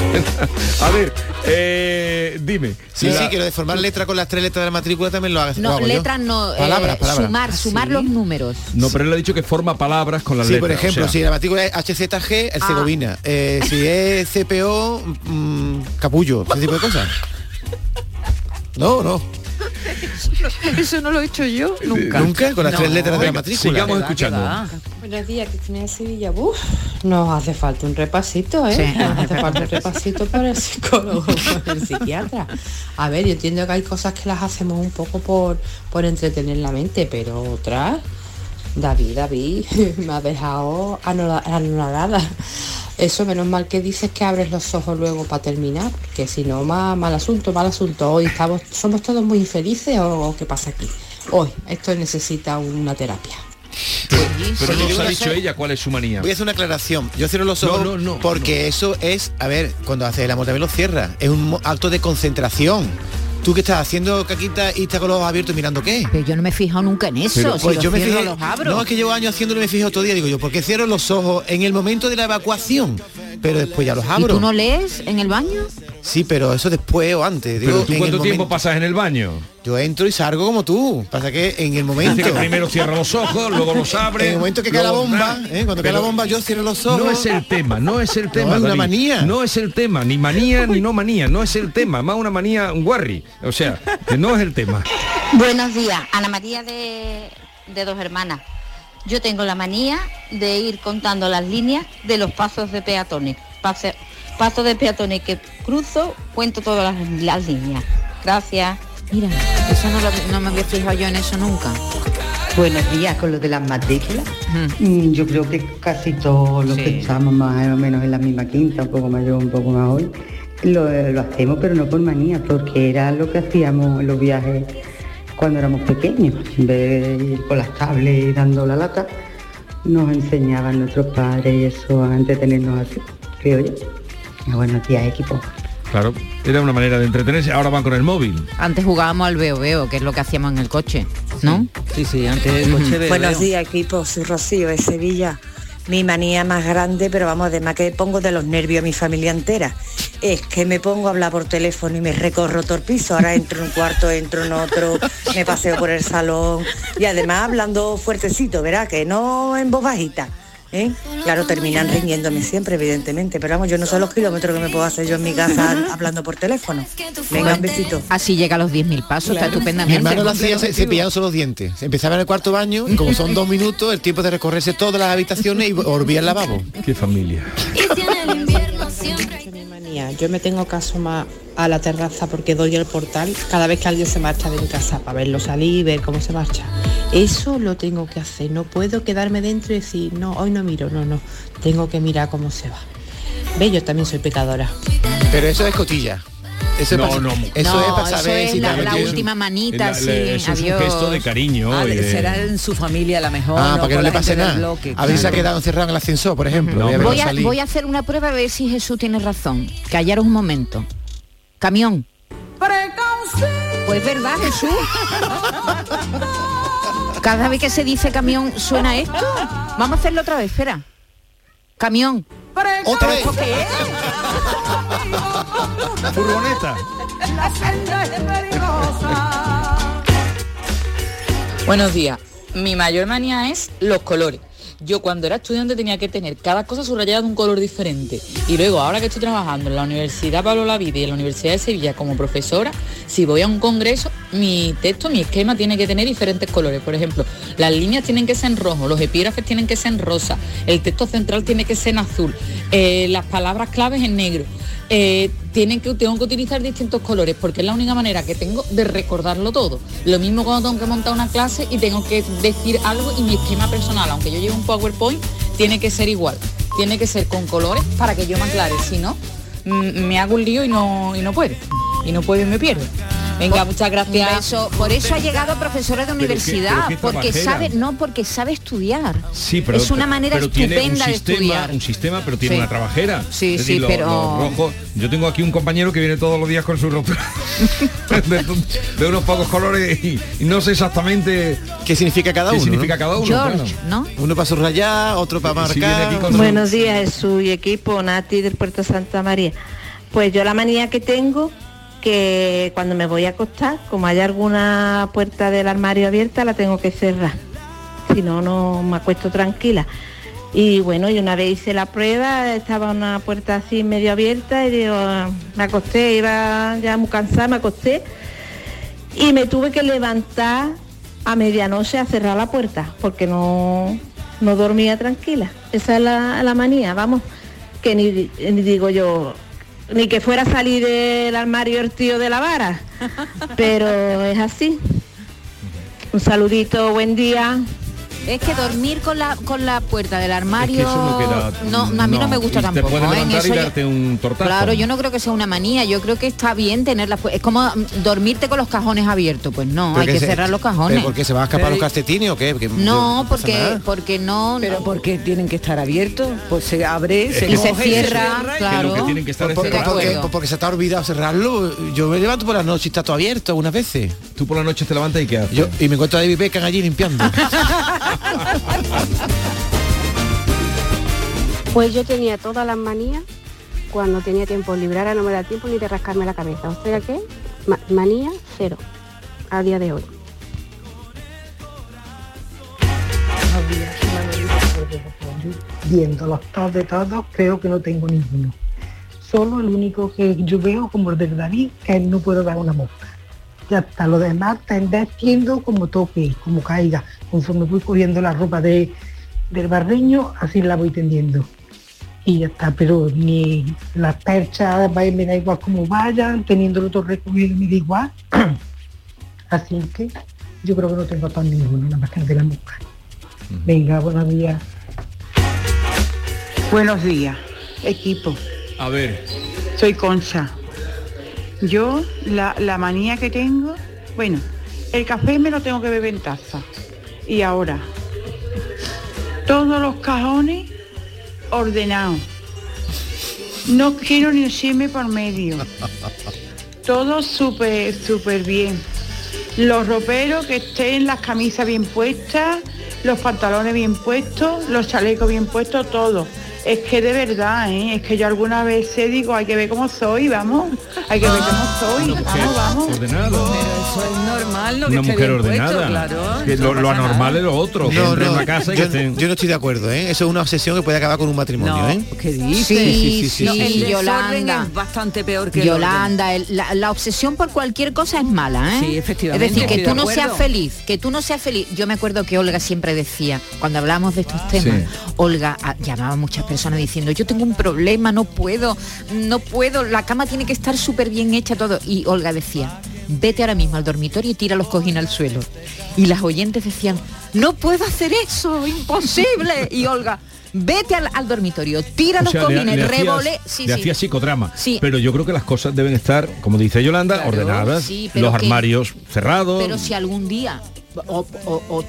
*laughs* A ver, eh, dime. Sí, La- sí, que lo de formar letra con las tres letras de la matrícula también lo hago, lo No, hago yo. letras no, eh, Palabras, palabras. sumar, sumar los números. No, pero él ha dicho que forma palabras con las Sí, letras. por ejemplo, o sea, si la matrícula es HZG, el Ah. Segovina. Eh, si es CPO, mm, Capullo, ese tipo de cosas. No, no. *laughs* Eso no lo he hecho yo nunca. Nunca con las tres letras de la matrícula. sigamos ¿Qué va, qué escuchando. Buenos días, Cristina de Sevilla. Uf, nos hace falta un repasito, ¿eh? Sí. Nos hace falta un repasito para el psicólogo, *laughs* para el psiquiatra. A ver, yo entiendo que hay cosas que las hacemos un poco por, por entretener la mente, pero otras, David, David, *laughs* me ha dejado anonadada. Eso menos mal que dices que abres los ojos luego para terminar, porque si no, mal, mal asunto, mal asunto. Hoy estamos, somos todos muy infelices o, o qué pasa aquí. Hoy, esto necesita una terapia. Pero no nos ha dicho ella cuál es su manía. Voy a hacer una aclaración. Yo cierro los No, ojos no, no, porque eso es, a ver, cuando haces el amor también lo cierras. Es un acto de concentración. Tú que estás haciendo caquita y estás con los ojos abiertos mirando qué. Pero yo no me he fijado nunca en eso. Pero, si pues los yo me fijé, los abro. no es que llevo años haciéndolo y me fijo todo día, digo yo, ¿por qué cierro los ojos en el momento de la evacuación? Pero después ya los ¿Y abro. tú no lees en el baño? Sí, pero eso después o antes. Digo, Pero tú en cuánto el tiempo momento. pasas en el baño? Yo entro y salgo como tú. Pasa que en el momento. Que primero cierra los ojos, luego los abre. En el momento que cae la bomba, ¿eh? cuando cae la bomba yo cierro los ojos. No es el tema, no es el tema. es una manía. No es el tema, ni manía ni no manía, no es el tema, más una manía, un guarri. O sea, que no es el tema. Buenos días, Ana María de, de Dos Hermanas. Yo tengo la manía de ir contando las líneas de los pasos de peatones. Pase- pasos de peatones que cruzo, cuento todas las, las líneas. Gracias. Mira, eso no, lo- no me había fijado yo en eso nunca. Buenos días, con lo de las matrículas. Mm, Yo creo que casi todos los que estamos más o menos en la misma quinta, un poco mayor, un poco más hoy, lo, lo hacemos, pero no por manía, porque era lo que hacíamos en los viajes cuando éramos pequeños. En vez de ir con las tablets y dando la lata, nos enseñaban nuestros padres y eso a entretenernos así, creo yo. Y buenos días, equipo. Claro, era una manera de entretenerse, ahora van con el móvil. Antes jugábamos al veo veo, que es lo que hacíamos en el coche, ¿no? Sí, sí, antes el coche veo, Buenos días equipo, soy Rocío de Sevilla. Mi manía más grande, pero vamos, además que pongo de los nervios a mi familia entera, es que me pongo a hablar por teléfono y me recorro todo el piso. Ahora entro en un cuarto, entro en otro, me paseo por el salón y además hablando fuertecito, ¿verdad? Que no en voz bajita. ¿Eh? Claro, terminan riñéndome siempre, evidentemente, pero vamos, yo no sé los kilómetros que me puedo hacer yo en mi casa hablando por teléfono. Venga, un besito. Así llega a los 10.000 pasos, está Mi estupendamente. hermano lo hacía se- cepillándose los dientes. Empezaba en el cuarto baño y como son dos minutos, el tiempo de recorrerse todas las habitaciones y volvía al lavabo. Qué familia. mi. Yo me tengo que asomar a la terraza porque doy el portal cada vez que alguien se marcha de mi casa para verlo salir y ver cómo se marcha. Eso lo tengo que hacer. No puedo quedarme dentro y decir, no, hoy no miro, no, no. Tengo que mirar cómo se va. Ve, yo también soy pecadora. Pero eso es cotilla. Eso No, es no, eso No, es para eso saber es si la- última manita, La- la- sí, eso es un adiós. gesto de cariño. Ah, de- será en su familia la mejor. Ah, no para que no le pase nada. bloque, A ver si se ha claro. quedado encerrado en el ascensor, por ejemplo. A Voy a, voy a hacer una prueba a ver si Jesús tiene razón. Callaros un momento. Camión. Pues verdad, Jesús. Cada vez que se dice camión suena esto. Vamos a hacerlo otra vez, espera. Camión. ¿Otra vez? ¿Esto qué es? Furgoneta. Buenos días. Mi mayor manía es los colores. Yo cuando era estudiante tenía que tener cada cosa subrayada de un color diferente. Y luego, ahora que estoy trabajando en la Universidad Pablo Lavide y en la Universidad de Sevilla como profesora, si voy a un congreso, mi texto, mi esquema tiene que tener diferentes colores. Por ejemplo, las líneas tienen que ser en rojo, los epígrafes tienen que ser en rosa, el texto central tiene que ser en azul, eh, las palabras claves en negro. Eh, tienen que, tengo que utilizar distintos colores porque es la única manera que tengo de recordarlo todo. Lo mismo cuando tengo que montar una clase y tengo que decir algo y mi esquema personal, aunque yo lleve un PowerPoint, tiene que ser igual. Tiene que ser con colores para que yo me aclare. Si no, mm, me hago un lío y no, y no puedo. Y no puedo y me pierdo. Venga, muchas Un gracias. beso. Por eso ha llegado profesora de Pero qué- universidad, pero qué porque sabe, no, porque sabe estudiar. Sí, pero, es una manera pero tiene un estupenda de sistema, estudiar. un sistema, pero tiene Sí. una trabajera. Sí, Es sí, decir, pero- lo rojo- yo tengo aquí un compañero que viene todos los días con su rotura *laughs* de, de unos pocos colores y, y no sé exactamente qué significa cada qué uno. significa ¿no? cada uno. George, claro. ¿no? Uno para subrayar, otro para marcar. Buenos días, Jesús y equipo, Nati del Puerto Santa María. Pues yo la manía que tengo, que cuando me voy a acostar, como hay alguna puerta del armario abierta, la tengo que cerrar. Si no, no me acuesto tranquila. Y bueno, y una vez hice la prueba, estaba una puerta así medio abierta y digo, me acosté, iba ya muy cansada, me acosté y me tuve que levantar a medianoche a cerrar la puerta porque no, no dormía tranquila. Esa es la, la manía, vamos, que ni, ni digo yo, ni que fuera a salir del armario el tío de la vara, *laughs* pero es así. Un saludito, buen día. Es que dormir con la con la puerta del armario eso no queda- no, a mí no, me gusta y tampoco. Te ¿eh? En levantar y eso yo- darte un tortazo. Claro, yo no creo que sea una manía, yo creo que está bien tenerla. Es como dormirte con los cajones abiertos, pues no, Pero hay que se- cerrar los ¿Pero cajones. por qué se van a escapar Pero- los calcetines o qué? Porque No, porque nada. porque no, Pero porque tienen que estar abiertos, pues se abre, se Y se cierra, y- claro. Que tienen que estar Por- por- encerrados. porque, porque se te ha olvidado cerrarlo. Yo me levanto por la noche y está todo abierto algunas veces. Tú por la noche te levantas y qué haces? Yo, y me encuentro a David Beckham allí limpiando. *laughs* Pues yo tenía todas las manías cuando tenía tiempo libre. Ahora no me da tiempo ni de rascarme la cabeza. O sea que ma- manía cero a día de hoy. viendo los todos de todos, creo que no tengo ninguno. Solo el único que yo veo como el de David, que no puedo dar una mosca. Ya está, lo demás tiendo como toque, como caiga. Conforme voy cogiendo la ropa de, del barreño, así la voy tendiendo. Y ya está, pero ni las perchas, va- me da igual como vayan, teniéndolo todo recogido me da igual. *clears throat* así que yo creo que no tengo tan ninguno, nada más que el de la mosca. Venga, buenos días. Buenos días, equipo. A ver. Soy Concha. Yo, la, la manía que tengo, bueno, el café me lo tengo que beber en taza. Y ahora, todos los cajones ordenados. No quiero ni un chisme por medio. *laughs* Todo súper, súper bien. Los roperos que estén las camisas bien puestas, los pantalones bien puestos, los chalecos bien puestos, todo. Es que de verdad, ¿eh? es que yo alguna vez digo, hay que ver cómo soy, vamos, hay que ver cómo soy, vamos, vamos. Ordenado. Eso es normal lo que Una mujer ordenada. claro. Que lo, lo anormal es lo otro. que No, una casa y yo, que estén- yo no estoy de acuerdo, ¿eh? Eso es una obsesión que puede acabar con un matrimonio, No, ¿eh? ¿qué dices? Sí, sí, No, el desorden Yolanda. es bastante peor que Yolanda, el- la, la obsesión por cualquier cosa es mala, ¿eh? Sí, efectivamente, Es decir, que tú de no seas feliz, que tú no seas feliz. Yo me acuerdo que Olga siempre decía, cuando hablamos de estos temas, Sí. Olga ah, llamaba a muchas personas diciendo, yo tengo un problema, no puedo, no puedo, la cama tiene que estar súper bien hecha todo. Y Olga decía, vete ahora mismo al dormitorio y tira los cojines al suelo. Y las oyentes decían, no puedo hacer eso, imposible. Y Olga, vete al, al dormitorio, tira O los sea, le- cojines, le hacías- revole. Sí, le sí. hacía psicodrama. Sí. Pero yo creo que las cosas deben estar, como dice Yolanda, Claro, ordenadas, los que- armarios cerrados. Pero si algún día o, o- o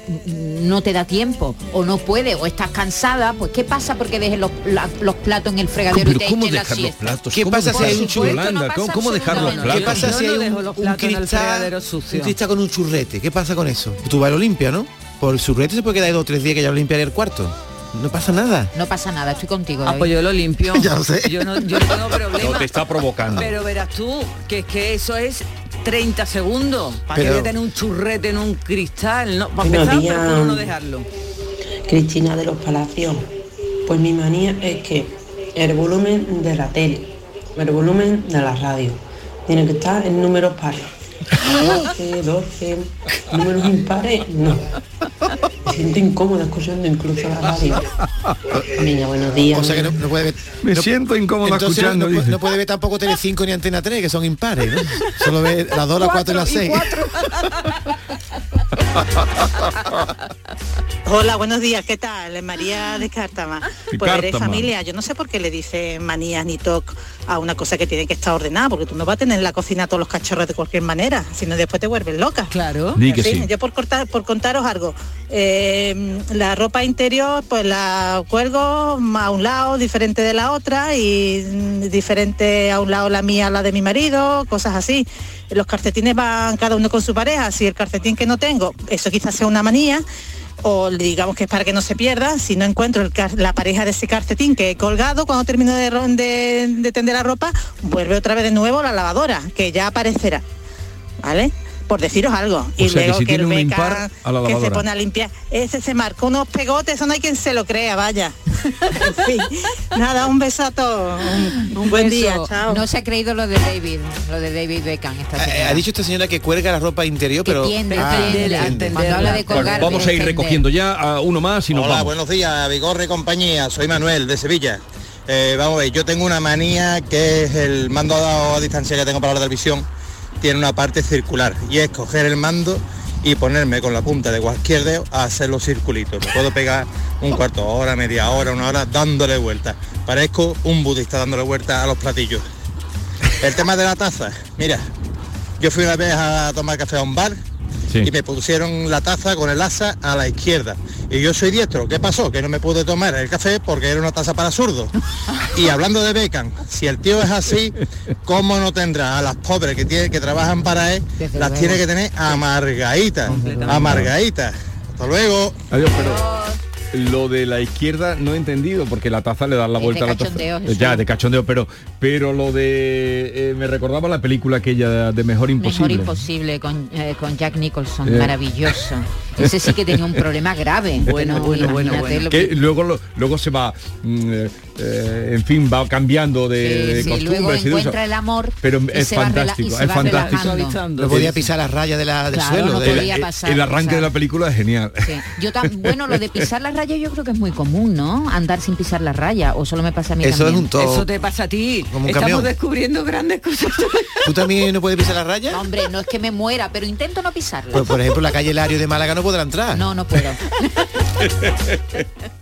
no te da tiempo o no puede o estás cansada, pues ¿qué pasa porque dejes los, la- los platos en el fregadero y Pero te ¿cómo la dejar los siesta? platos? ¿Qué ¿Cómo pasa si hay un churrete? No ¿cómo, cómo dejar los absolutamente ¿Qué platos? pasa si hay un, un cristal, un cristal con un churrete? ¿Qué pasa con eso? Tú vas y lo limpias, ¿no? Por el churrete se puede quedar dos o tres días que ya lo limpiaré el cuarto. No pasa nada. No pasa nada, estoy contigo. Ah, pues yo lo limpio. *laughs* Ya lo sé. Yo no, yo no tengo problema. *laughs* No te está provocando. Pero verás tú, que es que eso es 30 segundos. ¿Para qué Pero- voy a tener un churrete en un cristal? No, para Buenos empezar, días. procuro no dejarlo. Cristina de los Palacios. Pues mi manía es que el volumen de la tele, el volumen de la radio, tiene que estar en números pares. 12, 12, números impares, no. Me siento incómoda escuchando incluso la radio. Venga, buenos días. O sea que no, no puede ver. Me no- siento incómodo entonces escuchando. No, no, puede ver tampoco Telecinco ni Antena 3, que son impares, ¿no? Solo ve las 2, las 4 y las 6. *laughs* *laughs* Hola, buenos días, ¿qué tal? María de Cártama. Pues eres Cártama. familia, yo no sé por qué le dice manías ni toc a una cosa que tiene que estar ordenada, porque tú no vas a tener en la cocina todos los cachorros de cualquier manera, sino después te vuelves loca. Claro. Di que En fin, sí. Yo por cortar, por contaros algo, eh, la ropa interior pues la cuelgo a un lado, diferente de la otra, y mm, diferente a un lado la mía, la de mi marido, cosas así. Los calcetines van cada uno con su pareja, si el calcetín que no tengo, eso quizás sea una manía, o digamos que es para que no se pierda, si no encuentro la pareja de ese calcetín que he colgado cuando termino de, tender la ropa, vuelve otra vez de nuevo la lavadora, que ya aparecerá. ¿Vale? Por deciros algo. y sea que luego si que, tiene el un beca impar, a la que se pone a limpiar, ese se marcó unos pegotes, eso no hay quien se lo crea, vaya. *laughs* En fin, nada, un beso a todos. Un, un buen día, chao. No se ha creído lo de David, lo de David Beckham. Esta Eh, señora. Ha dicho esta señora que cuelga la ropa interior, pero... tiende, Ah, tiende, entiende. Cuando habla de colgar, Bueno, vamos a ir recogiendo ya a uno más y nos Hola, vamos. buenos días, Vigorre y compañía. Soy Manuel de Sevilla. Eh, vamos a ver, yo tengo una manía que es el mando a distancia que tengo para la televisión. Tiene una parte circular y es coger el mando y ponerme con la punta de cualquier dedo a hacer los circulitos. Me puedo pegar un cuarto hora, media hora, una hora dándole vueltas. Parezco un budista dándole vueltas a los platillos. El tema de la taza, mira, yo fui una vez a tomar café a un bar y me pusieron la taza con el asa a la izquierda. Y yo soy diestro. ¿Qué pasó? Que no me pude tomar el café porque era una taza para zurdos. *laughs* Y hablando de Beckham, si el tío es así, ¿cómo no tendrá a las pobres que, tiene, que trabajan para él? Las tiene que tener amargaditas. Amargaditas. Hasta luego. Adiós, pero lo de la izquierda no he entendido porque la taza le da la de vuelta a la taza. cachondeo, Eh. Ya, de cachondeo, pero pero lo de eh, me recordaba la película aquella de Mejor Imposible. Mejor imposible con, eh, con Jack Nicholson, Eh. maravilloso. Ese sí que tenía un problema grave. *laughs* Bueno, bueno, bueno, Que luego lo- luego se va mm, eh, en fin, va cambiando de, de Sí, luego costumbres y de eso. encuentra el amor Pero y es se va rela- y fantástico, se es fantástico. No podía pisar las rayas de la, del Claro, suelo. no de- podía El- pasar, el arranque pasar. de la película es genial. Sí. Yo tam- bueno, lo de *laughs* pisar las rayas yo creo que es muy común, ¿no? Andar sin pisar las rayas, o solo me pasa a mí también. Eso te pasa a ti. Como un Estamos camión. descubriendo grandes cosas. *laughs* ¿Tú también no puedes pisar la raya? No, hombre, no es que me muera, pero intento no pisarla. Pues por ejemplo, la calle Lario de Málaga no podrá entrar. No, no puedo. *laughs*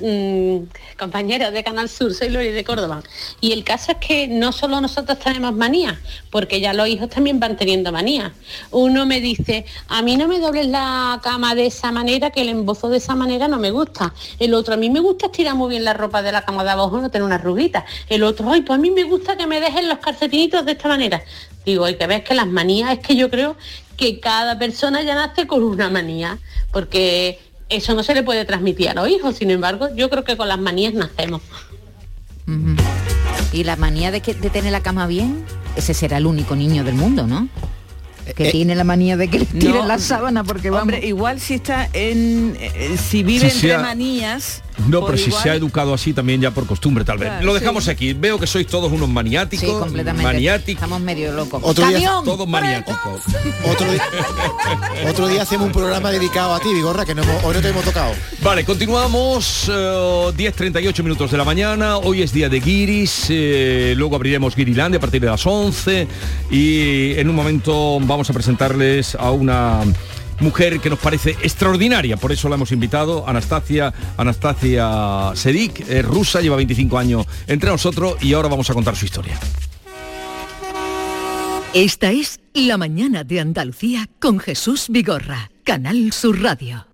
mm, compañeros de Canal Sur, soy Lori de Córdoba. Y el caso es que no solo nosotros tenemos manías, porque ya los hijos también van teniendo manías. Uno me dice, a mí no me dobles la cama de esa manera, que el embozo de esa manera no me gusta. El otro, a mí me gusta estirar muy bien la ropa de la cama de abajo, no tener unas ruguitas. El otro, ay, pues a mí me gusta que me dejen los calcetinitos de esta manera. Digo, hay que ver que las manías es que yo creo que cada persona ya nace con una manía, porque eso no se le puede transmitir a los hijos. Sin embargo, yo creo que con las manías nacemos. Y la manía de, que, de tener la cama bien, ese será el único niño del mundo, ¿no? Que Eh, tiene la manía de que le tiren No, la sábana porque vamos. Hombre, igual si está en... eh, si vive entre manías... No, pero si se ha educado así también ya por costumbre, tal vez. Claro, Lo dejamos sí. aquí. Veo que sois todos unos maniáticos. Sí, completamente. Maniáticos. Estamos medio locos. Otro. Todos maniáticos. Otro día, *laughs* otro día hacemos un programa dedicado a ti, Vigorra, que no hemos- hoy no te hemos tocado. Vale, continuamos. eh, 10.38 minutos de la mañana. Hoy es día de guiris. eh, luego abriremos Guirilandia a partir de las 11. Y en un momento vamos a presentarles a una mujer que nos parece extraordinaria. Por eso la hemos invitado. Anastasia, Anastasia Sedik, es rusa, lleva 25 años entre nosotros y ahora vamos a contar su historia. Esta es La mañana de Andalucía con Jesús Vigorra, Canal Sur Radio.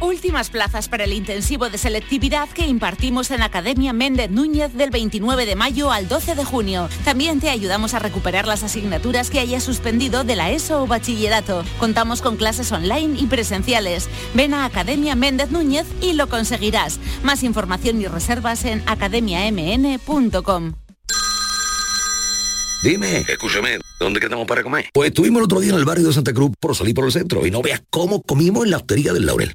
Últimas plazas para el intensivo de selectividad que impartimos en Academia Méndez Núñez del 29 de mayo al 12 de junio. También te ayudamos a recuperar las asignaturas que hayas suspendido de la ESO o bachillerato. Contamos con clases online y presenciales. Ven a Academia Méndez Núñez y lo conseguirás. Más información y reservas en academiamn.com. Dime, escúchame, ¿dónde quedamos para comer? Pues estuvimos el otro día en el barrio de Santa Cruz por salir por el centro y no veas cómo comimos en la hostería del Laurel.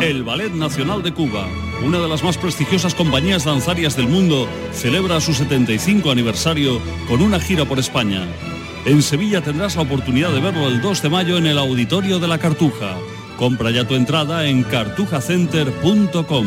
El Ballet Nacional de Cuba, una de las más prestigiosas compañías danzarias del mundo, celebra su 75 aniversario con una gira por España. En Sevilla tendrás la oportunidad de verlo el 2 de mayo en el Auditorio de la Cartuja. Compra ya tu entrada en cartujacenter.com.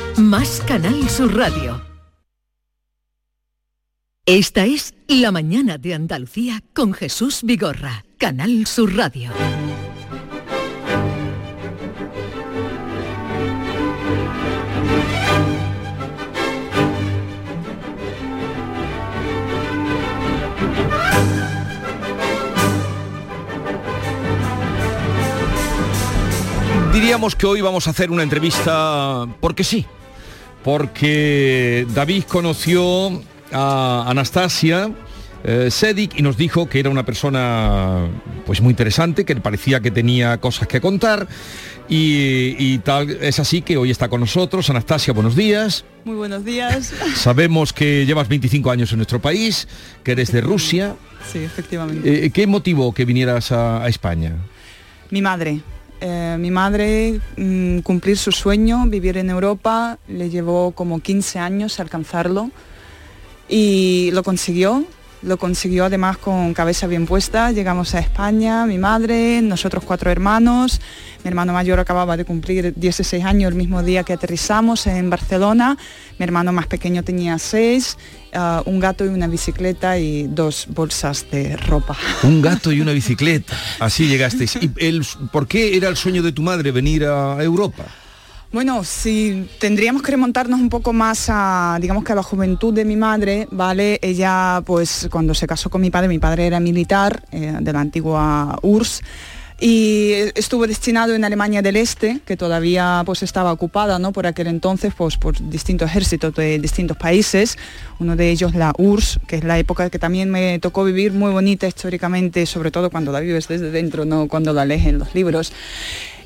más Canal Sur Radio. Esta es La mañana de Andalucía con Jesús Vigorra, Canal Sur Radio. Diríamos que hoy vamos a hacer una entrevista porque sí, porque David conoció a Anastasia eh, Sedik y nos dijo que era una persona pues muy interesante, que parecía que tenía cosas que contar y, y tal. Es así que hoy está con nosotros. Anastasia, buenos días. Muy buenos días. *laughs* Sabemos que llevas 25 años en nuestro país, que eres de Rusia. Sí, efectivamente. Eh, ¿Qué motivó que vinieras a, a España? Mi madre. Eh, mi madre mm, cumplir su sueño, vivir en Europa, le llevó como 15 años alcanzarlo y lo consiguió. Lo consiguió además con cabeza bien puesta. Llegamos a España, mi madre, nosotros cuatro hermanos. Mi hermano mayor acababa de cumplir 16 años el mismo día que aterrizamos en Barcelona. Mi hermano más pequeño tenía 6, un gato y una bicicleta y dos bolsas de ropa. *laughs* Un gato y una bicicleta. Así llegasteis. ¿Y por qué era el sueño de tu madre venir a Europa? Bueno, si tendríamos que remontarnos un poco más a, digamos que a la juventud de mi madre, ¿vale? Ella, pues cuando se casó con mi padre, mi padre era militar eh, de la antigua URSS, y estuvo destinado en Alemania del Este, que todavía pues estaba ocupada ¿no? por aquel entonces pues, por distintos ejércitos de distintos países, uno de ellos la URSS, que es la época que también me tocó vivir muy bonita históricamente, sobre todo cuando la vives desde dentro, no cuando la lees en los libros.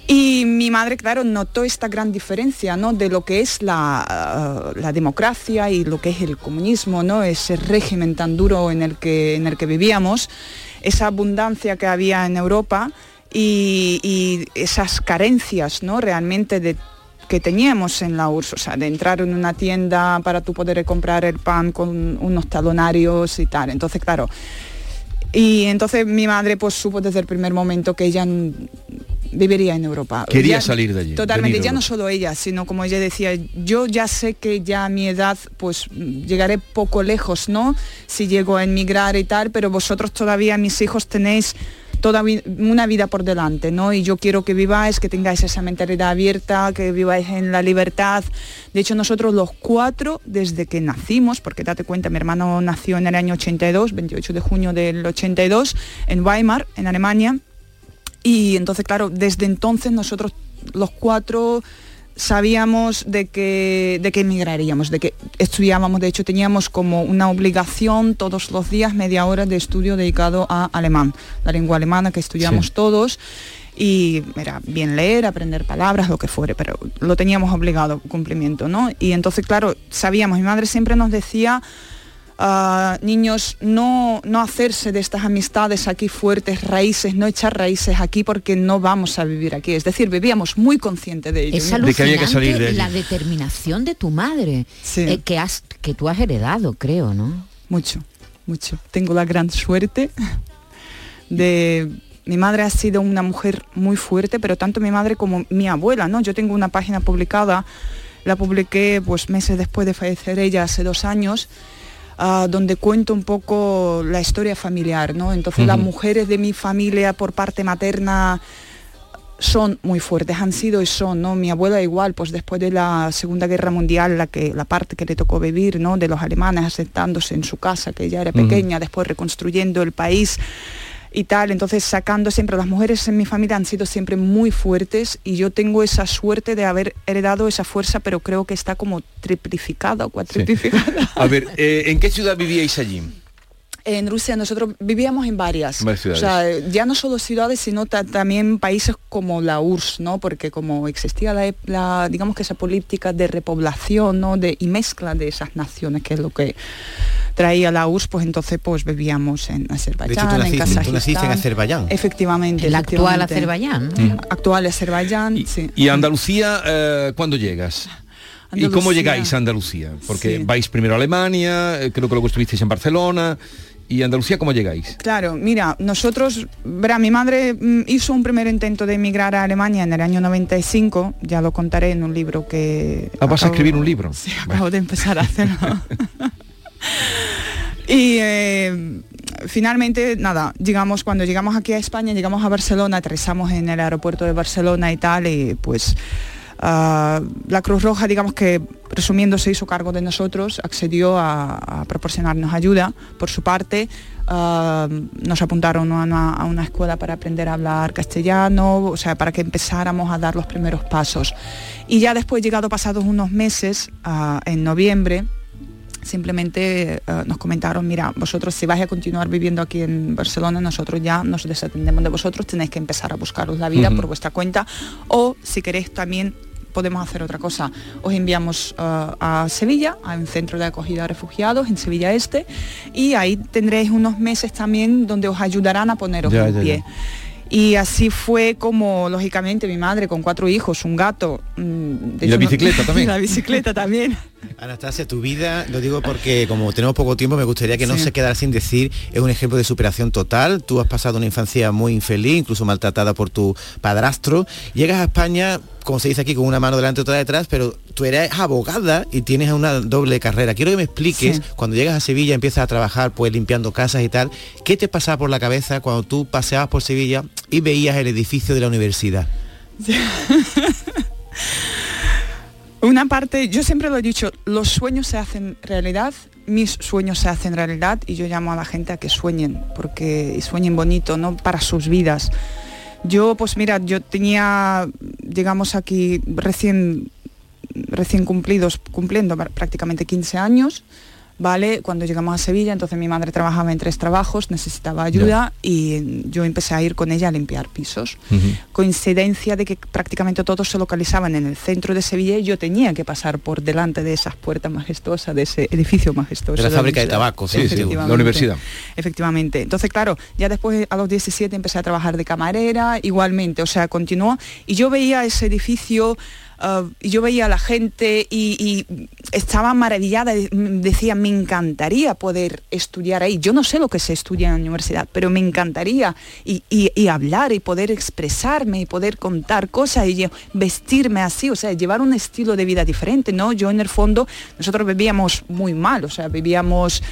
Y mi madre, claro, notó esta gran diferencia ¿no? de lo que es la, uh, la, democracia y lo que es el comunismo, ¿no? ese régimen tan duro en el que, en el que vivíamos, esa abundancia que había en Europa y, y esas carencias ¿no? realmente de que teníamos en la URSS, o sea, de entrar en una tienda para tú poder comprar el pan con unos talonarios y tal. Entonces, claro, y entonces mi madre pues supo desde el primer momento que ella viviría en Europa. Quería Ya- salir de allí. Totalmente, ya no solo ella, sino como ella decía, yo ya sé que ya a mi edad pues llegaré poco lejos, ¿no? Si llego a emigrar y tal, pero vosotros todavía, mis hijos, tenéis toda una vida por delante, ¿no? Y yo quiero que viváis, que tengáis esa mentalidad abierta, que viváis en la libertad. De hecho, nosotros los cuatro, desde que nacimos, porque date cuenta, mi hermano nació en el año 82, 28 de junio del 82, en Weimar, en Alemania, y entonces, claro, desde entonces nosotros los cuatro sabíamos de que, de que emigraríamos, de que estudiábamos, de hecho teníamos como una obligación todos los días media hora de estudio dedicado a alemán, la lengua alemana que estudiamos Sí. todos y era bien leer, aprender palabras, lo que fuere, pero lo teníamos obligado, cumplimiento, ¿no? Y entonces, claro, sabíamos, mi madre siempre nos decía, niños, no, no hacerse de estas amistades aquí fuertes, raíces, no echar raíces aquí porque no vamos a vivir aquí. Es decir, vivíamos muy conscientes de ello. Es ¿no? alucinante la determinación de tu madre, eh, que, has, que tú has heredado, creo, ¿no? Mucho, mucho. Tengo la gran suerte de... Mi madre ha sido una mujer muy fuerte, pero tanto mi madre como mi abuela, ¿no? Yo tengo una página publicada, la publiqué pues meses después de fallecer ella hace dos años, ah, donde cuento un poco la historia familiar, ¿no? Entonces las mujeres de mi familia por parte materna son muy fuertes, han sido y son, ¿no? Mi abuela igual, pues después de la Segunda Guerra Mundial, la que la parte que le tocó vivir, ¿no? De los alemanes asentándose en su casa, que ella era pequeña, después reconstruyendo el país y tal, entonces sacando siempre, las mujeres en mi familia han sido siempre muy fuertes y yo tengo esa suerte de haber heredado esa fuerza, pero creo que está como triplificada o cuatriplificada. A ver, eh, ¿en qué ciudad vivíais allí? En Rusia nosotros vivíamos en varias. Varias ciudades. O sea, ya no solo ciudades, sino ta- también países como la URSS, ¿no? Porque como existía la, ep- la, digamos que esa política de repoblación, ¿no? De, y mezcla de esas naciones, que es lo que traía la URSS, pues entonces pues vivíamos en Azerbaiyán, De hecho, tú en naciste, tú Kazajistán. naciste en Azerbaiyán. Efectivamente. El actual. Azerbaiyán, Actual Azerbaiyán, sí. ¿Y a Andalucía eh, cuándo llegas? ¿Y cómo llegáis a Andalucía? Porque Sí. vais primero a Alemania, eh, creo que luego estuvisteis en Barcelona. ¿Y Andalucía cómo llegáis? Claro, mira, nosotros, verá, mi madre mm, hizo un primer intento de emigrar a Alemania en el año 95, ya lo contaré en un libro que... Ah, vas a escribir un libro. Sí, acabo de empezar a hacerlo. *laughs* y eh, finalmente, nada, llegamos, cuando llegamos aquí a España, llegamos a Barcelona, aterrizamos en el aeropuerto de Barcelona y tal, y pues ah, la Cruz Roja, digamos que resumiendo, se hizo cargo de nosotros, accedió a, a proporcionarnos ayuda por su parte. ah, nos apuntaron a una, a una escuela para aprender a hablar castellano, o sea, para que empezáramos a dar los primeros pasos. Y ya después, llegado pasados unos meses, ah, en noviembre, simplemente nos comentaron, mira, vosotros si vais a continuar viviendo aquí en Barcelona, nosotros ya nos desatendemos de vosotros, tenéis que empezar a buscaros la vida por vuestra cuenta o si queréis también podemos hacer otra cosa. Os enviamos eh, a Sevilla, a un centro de acogida a refugiados en Sevilla Este y ahí tendréis unos meses también donde os ayudarán a poneros Ya, en ya, pie. Y así fue como, lógicamente, mi madre con cuatro hijos, un gato. mm, de Y la hecho, no- bicicleta *laughs* también. la bicicleta también. Anastasia, tu vida, lo digo porque como tenemos poco tiempo, me gustaría que no Sí. se quedara sin decir, es un ejemplo de superación total. Tú has pasado una infancia muy infeliz, incluso maltratada por tu padrastro. Llegas a España, como se dice aquí, con una mano delante y otra detrás, pero tú eres abogada y tienes una doble carrera. Quiero que me expliques, Sí. cuando llegas a Sevilla, empiezas a trabajar pues limpiando casas y tal, ¿qué te pasaba por la cabeza cuando tú paseabas por Sevilla y veías el edificio de la universidad? *laughs* Una parte, yo siempre lo he dicho, los sueños se hacen realidad, mis sueños se hacen realidad y yo llamo a la gente a que sueñen, porque sueñen bonito, no para sus vidas. Yo, pues mira, yo tenía, digamos aquí, recién, recién cumplidos, cumpliendo prácticamente 15 años. ¿Vale? Cuando llegamos a Sevilla, entonces mi madre trabajaba en tres trabajos, necesitaba ayuda y yo empecé a ir con ella a limpiar pisos. Coincidencia de que prácticamente todos se localizaban en el centro de Sevilla y yo tenía que pasar por delante de esas puertas majestuosas, de ese edificio majestuoso. De la fábrica de tabaco, sí, sí, la universidad. Efectivamente. Entonces, claro, ya después a los 17 empecé a trabajar de camarera, igualmente, o sea, continuó. Y yo veía ese edificio Y yo veía a la gente y, estaba maravillada, decía, me encantaría poder estudiar ahí. Yo no sé lo que se estudia en la universidad, pero me encantaría y, hablar y poder expresarme y poder contar cosas y vestirme así, o sea, llevar un estilo de vida diferente, ¿no? Yo en el fondo, nosotros vivíamos muy mal, o sea, vivíamos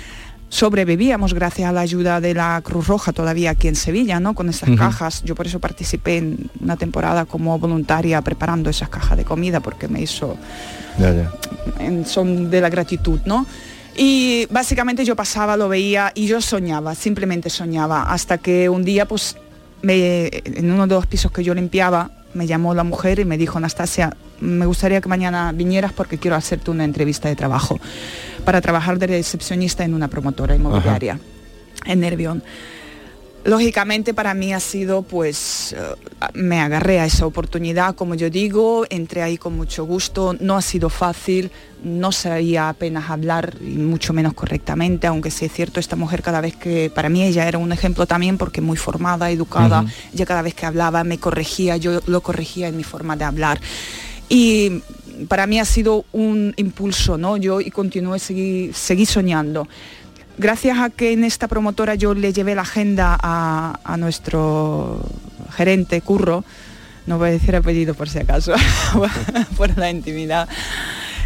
sobrevivíamos gracias a la ayuda de la Cruz Roja todavía aquí en Sevilla, ¿no? Con esas cajas. Yo por eso participé en una temporada como voluntaria preparando esas cajas de comida porque me hizo... En son de la gratitud, ¿no? Y básicamente yo pasaba, lo veía y yo soñaba, simplemente soñaba, hasta que un día pues me, en uno de los pisos que yo limpiaba me llamó la mujer y me dijo, Anastasia, me gustaría que mañana vinieras porque quiero hacerte una entrevista de trabajo para trabajar de recepcionista en una promotora inmobiliaria en Nervión. Lógicamente para mí ha sido, pues, eh, me agarré a esa oportunidad, como yo digo, entré ahí con mucho gusto, no ha sido fácil, no sabía apenas hablar y mucho menos correctamente, aunque sí es cierto, esta mujer cada vez que, para mí ella era un ejemplo también porque muy formada, educada, ella cada vez que hablaba me corregía, yo lo corregía en mi forma de hablar. Y para mí ha sido un impulso, ¿no? Yo y continué, seguí, seguí soñando gracias a que en esta promotora yo le llevé la agenda a, nuestro gerente Curro, no voy a decir apellido por si acaso, *laughs* por la intimidad,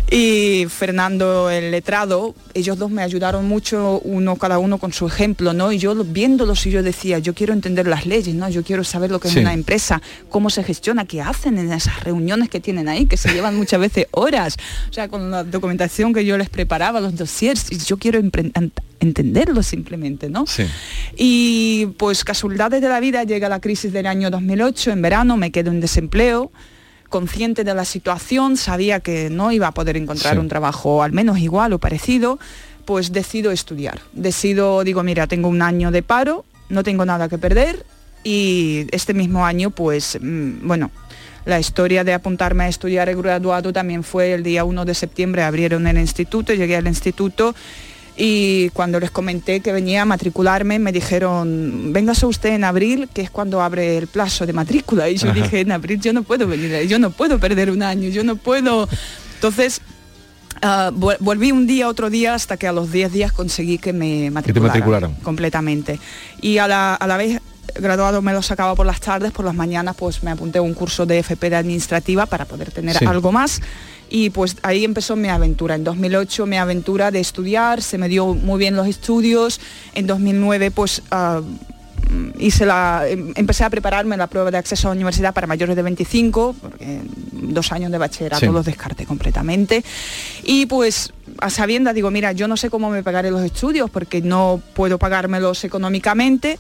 y Fernando el letrado, ellos dos me ayudaron mucho, uno cada uno con su ejemplo, ¿no? Y yo viéndolos y yo decía, yo quiero entender las leyes, ¿no? Yo quiero saber lo que es una empresa, cómo se gestiona, qué hacen en esas reuniones que tienen ahí, que se llevan muchas veces horas, o sea, con la documentación que yo les preparaba, los dossiers, y yo quiero entenderlo simplemente, ¿no? Sí. Y pues casualidades de la vida llega la crisis del año 2008, en verano me quedo en desempleo, consciente de la situación, sabía que no iba a poder encontrar un trabajo al menos igual o parecido, pues decido estudiar. Decido, digo, mira, tengo un año de paro, no tengo nada que perder y este mismo año, pues, mm, bueno, la historia de apuntarme a estudiar el graduado también fue el día 1 de septiembre, abrieron el instituto, llegué al instituto y cuando les comenté que venía a matricularme me dijeron, véngase usted en abril, que es cuando abre el plazo de matrícula. Y yo dije, en abril yo no puedo venir, yo no puedo perder un año, yo no puedo... Entonces, ah, volví un día, otro día, hasta que a los 10 días conseguí que me matricularan, completamente. Y a la, a la vez graduado me lo sacaba por las tardes, por las mañanas pues me apunté a un curso de FP de administrativa para poder tener algo más y pues ahí empezó mi aventura. En 2008 mi aventura de estudiar, se me dio muy bien los estudios. En 2009 pues ah, hice la, em, empecé a prepararme la prueba de acceso a la universidad para mayores de 25, porque dos años de bachillerato los descarté completamente. Y pues a sabienda digo, mira, yo no sé cómo me pagaré los estudios porque no puedo pagármelos económicamente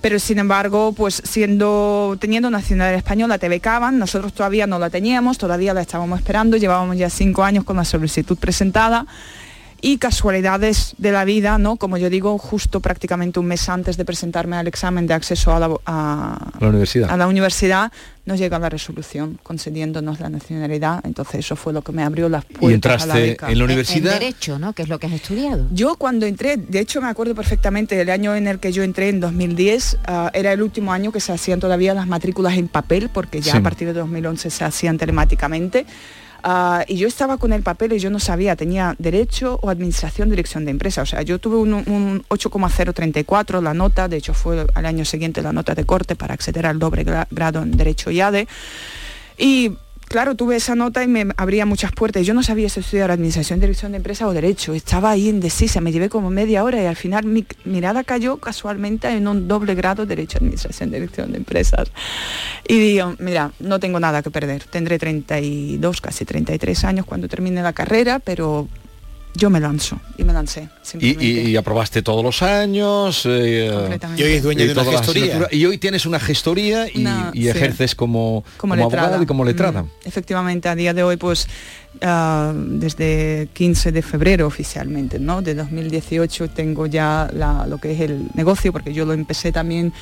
pero sin embargo, pues siendo, teniendo nacionalidad española te becaban, nosotros todavía no la teníamos, todavía la estábamos esperando, llevábamos ya cinco años con la solicitud presentada y casualidades de la vida, ¿no? Como yo digo, justo prácticamente un mes antes de presentarme al examen de acceso a la, universidad. a la universidad, nos llega la resolución concediéndonos la nacionalidad. Entonces eso fue lo que me abrió las puertas. ¿Y entraste en la universidad? En derecho, ¿no? Que es lo que has estudiado. Yo cuando entré, de hecho me acuerdo perfectamente, el año en el que yo entré, en 2010, ah, era el último año que se hacían todavía las matrículas en papel, porque ya a partir de 2011 se hacían telemáticamente. Ah, y yo estaba con el papel y yo no sabía, tenía derecho o administración, dirección de empresa. O sea, yo tuve un, un 8,034, la nota, de hecho fue al año siguiente la nota de corte para acceder al doble grado en Derecho y ADE. Y claro, tuve esa nota y me abría muchas puertas. Yo no sabía si estudiar administración, dirección de empresa o derecho. Estaba ahí indecisa, me llevé como media hora y al final mi mirada cayó casualmente en un doble grado derecho, administración, dirección de empresas. Y digo, mira, no tengo nada que perder. Tendré 32, casi 33 años cuando termine la carrera, pero yo me lanzo y me lancé. Y, y- y aprobaste todos los años. eh. Y hoy es dueña de una gestoría. Y hoy tienes una gestoría y, Una- y sí. ejerces como, como, abogada y como letrada. Mm, efectivamente, a día de hoy, pues ah, desde 15 de febrero oficialmente, ¿no? De 2018 tengo ya la- lo que es el negocio, porque yo lo empecé también,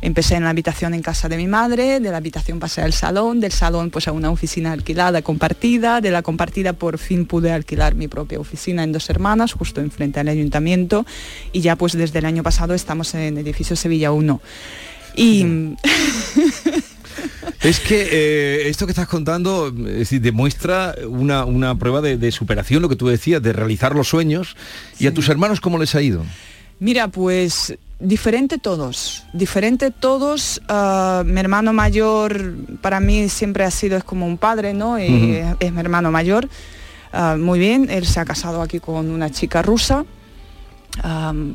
empecé en la habitación en casa de mi madre, de la habitación pasé al salón, del salón pues a una oficina alquilada compartida, de la compartida por fin pude alquilar mi propia oficina en Dos Hermanas, justo enfrente al ayuntamiento, y ya pues desde el año pasado estamos en edificio Sevilla 1. Y... *laughs* Es que eh, esto que estás contando es decir, demuestra una, una prueba de, de superación, lo que tú decías, de realizar los sueños. ¿Y a tus hermanos cómo les ha ido? Mira, pues diferente todos, diferente todos. ah, mi hermano mayor para mí siempre ha sido es como un padre, ¿no? Y es, es mi hermano mayor. Ah, muy bien, él se ha casado aquí con una chica rusa.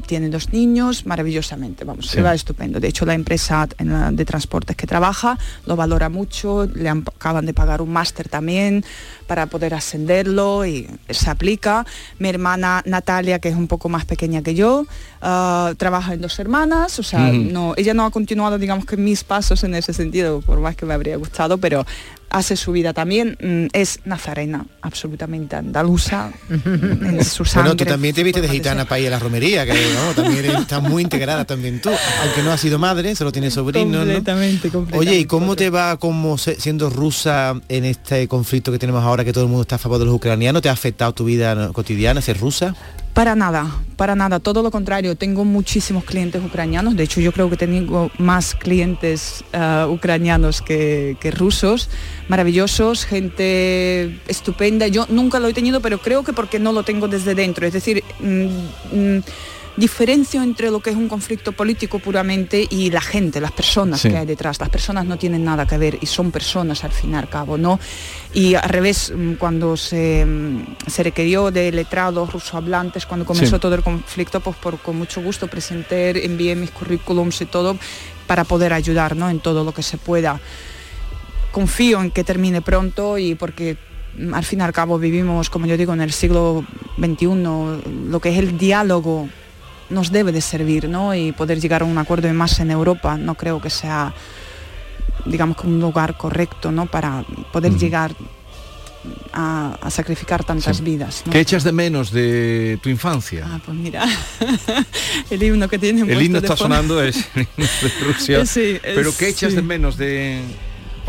Tiene dos niños, maravillosamente, vamos, Sí. le va estupendo. De hecho, la empresa en la- de transportes que trabaja lo valora mucho, le han- acaban de pagar un máster también para poder ascenderlo y se aplica. Mi hermana Natalia, que es un poco más pequeña que yo, ah, trabaja en dos hermanas, o sea, no, ella no ha continuado, digamos que mis pasos en ese sentido, por más que me habría gustado, pero hace su vida también, mm, es nazarena, absolutamente andaluza, *laughs* en su sangre. Bueno, tú también te viste de gitana para ir a la romería, que vamos, también estás muy integrada también tú, aunque no has sido madre, solo tienes sobrinos, ¿no? Completamente, completamente. Oye, ¿y cómo te va como siendo rusa en este conflicto que tenemos ahora que todo el mundo está a favor de los ucranianos? ¿Te ha afectado tu vida no, cotidiana ser rusa? Para nada, para nada, todo lo contrario. Tengo muchísimos clientes ucranianos, de hecho yo creo que tengo más clientes ah, ucranianos que, que rusos, maravillosos, gente estupenda. Yo nunca lo he tenido, pero creo que porque no lo tengo desde dentro. Es decir, mm, mm, diferencio entre lo que es un conflicto político puramente y la gente, las personas Sí. que hay detrás. Las personas no tienen nada que ver y son personas al fin y al cabo, ¿no? Y al revés, mm, cuando se, mm, se requirió de letrados rusohablantes, cuando comenzó Sí. todo el conflicto, pues por, con mucho gusto presenté, envié mis currículums y todo para poder ayudar, ¿no? En todo lo que se pueda. Confío en que termine pronto y porque mm, al fin y al cabo vivimos, como yo digo, en el siglo XXI, lo que es el diálogo nos debe de servir, ¿no? Y poder llegar a un acuerdo y más en Europa, no creo que sea, digamos, que un lugar correcto, ¿no? Para poder llegar a, a sacrificar tantas Sí. vidas. ¿no? ¿Qué echas de menos de tu infancia? Ah, pues mira, *laughs* el himno que tiene el himno está sonando es el himno de Rusia. *laughs* Sí, Pero ¿qué echas sí. de menos de...?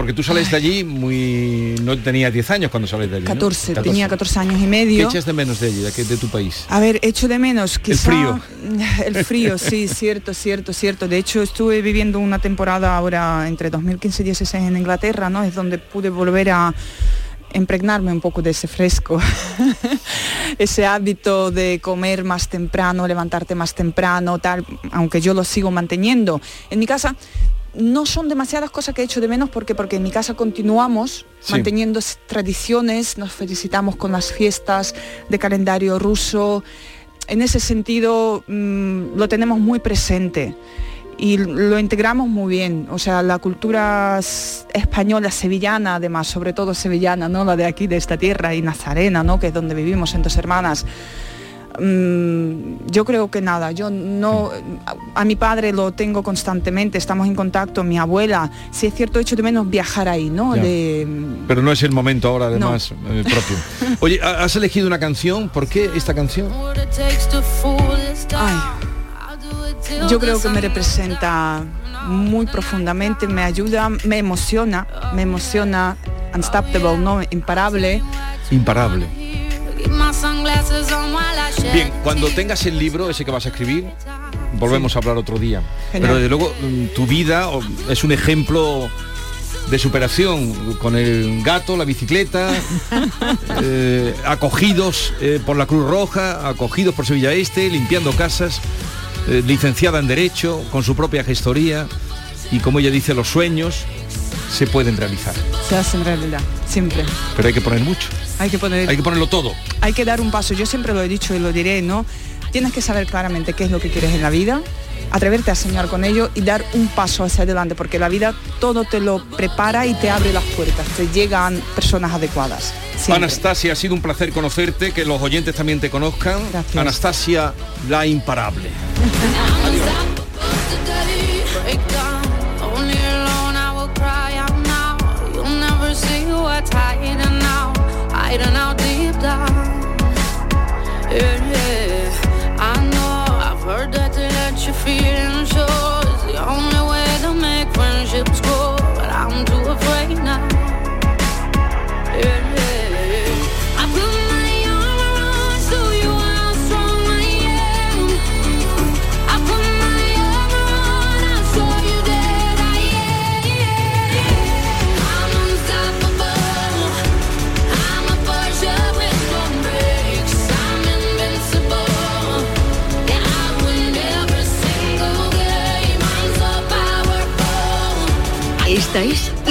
Porque tú sales de allí muy... No tenías 10 años cuando sales de allí, ¿no? 14, tenía 14 años y ¿Qué medio. echas de menos de allí, de, que- de tu país? A ver, echo de menos quizá frío. *laughs* El frío, sí, *laughs* cierto, cierto, cierto. De hecho, estuve viviendo una temporada ahora entre 2015 y 16 en Inglaterra, ¿no? Es donde pude volver a impregnarme un poco de ese fresco, *laughs* ese hábito de comer más temprano, levantarte más temprano, tal, aunque yo lo sigo manteniendo. En mi casa no son demasiadas cosas que he hecho de menos porque porque en mi casa continuamos Sí. manteniendo tradiciones, nos felicitamos con las fiestas de calendario ruso. En ese sentido mm, lo tenemos muy presente y lo integramos muy bien. O sea, la cultura española, sevillana, además, sobre todo sevillana, ¿no? La de aquí, de esta tierra, y nazarena, ¿no? Que es donde vivimos en Dos Hermanas. Mm, yo creo que nada, yo no, a, a mi padre lo tengo constantemente, estamos en contacto, mi abuela, si es cierto, echo de menos viajar ahí, ¿no? De, Pero no es el momento ahora, además, eh, propio. *laughs* Oye, ha- has elegido una canción. ¿Por qué esta canción? Ay, yo creo que me representa muy profundamente, me ayuda, me emociona, me emociona, unstoppable, ¿no? Imparable. Imparable. Bien, cuando tengas el libro, ese que vas a escribir, volvemos a hablar otro día. Genial. Pero desde luego mm, tu vida es un ejemplo de superación con el gato, la bicicleta, *laughs* eh, acogidos eh, por la Cruz Roja, acogidos por Sevilla Este, limpiando casas, eh, licenciada en Derecho, con su propia gestoría y como ella dice, los sueños se pueden realizar. Se hace en realidad, siempre. Pero hay que poner mucho, Hay que poner hay que ponerlo todo. hay que dar un paso. Yo siempre lo he dicho y lo diré, ¿no? Tienes que saber claramente qué es lo que quieres en la vida, atreverte a soñar con ello y dar un paso hacia adelante, porque la vida todo te lo prepara y te abre las puertas, te llegan personas adecuadas. Anastasia, ha sido un placer conocerte, que los oyentes también te conozcan. Anastasia, la imparable. *laughs* hiding out deep down. Yeah, yeah. I know I've heard that they let you feel.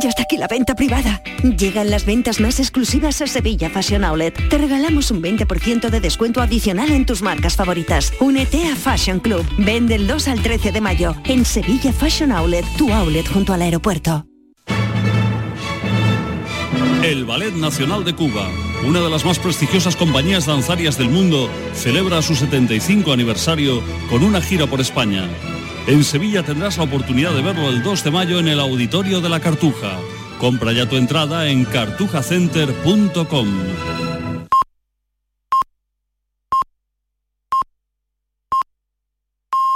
Ya está aquí la venta privada. Llegan las ventas más exclusivas a Sevilla Fashion Outlet. Te regalamos un 20% de descuento adicional en tus marcas favoritas. Únete a Fashion Club. Vende el 2 al 13 de mayo en Sevilla Fashion Outlet, tu outlet junto al aeropuerto. El Ballet Nacional de Cuba, una de las más prestigiosas compañías danzarias del mundo, celebra su 75 aniversario con una gira por España. En Sevilla tendrás la oportunidad de verlo el 2 de mayo en el Auditorio de la Cartuja. Compra ya tu entrada en cartujacenter.com.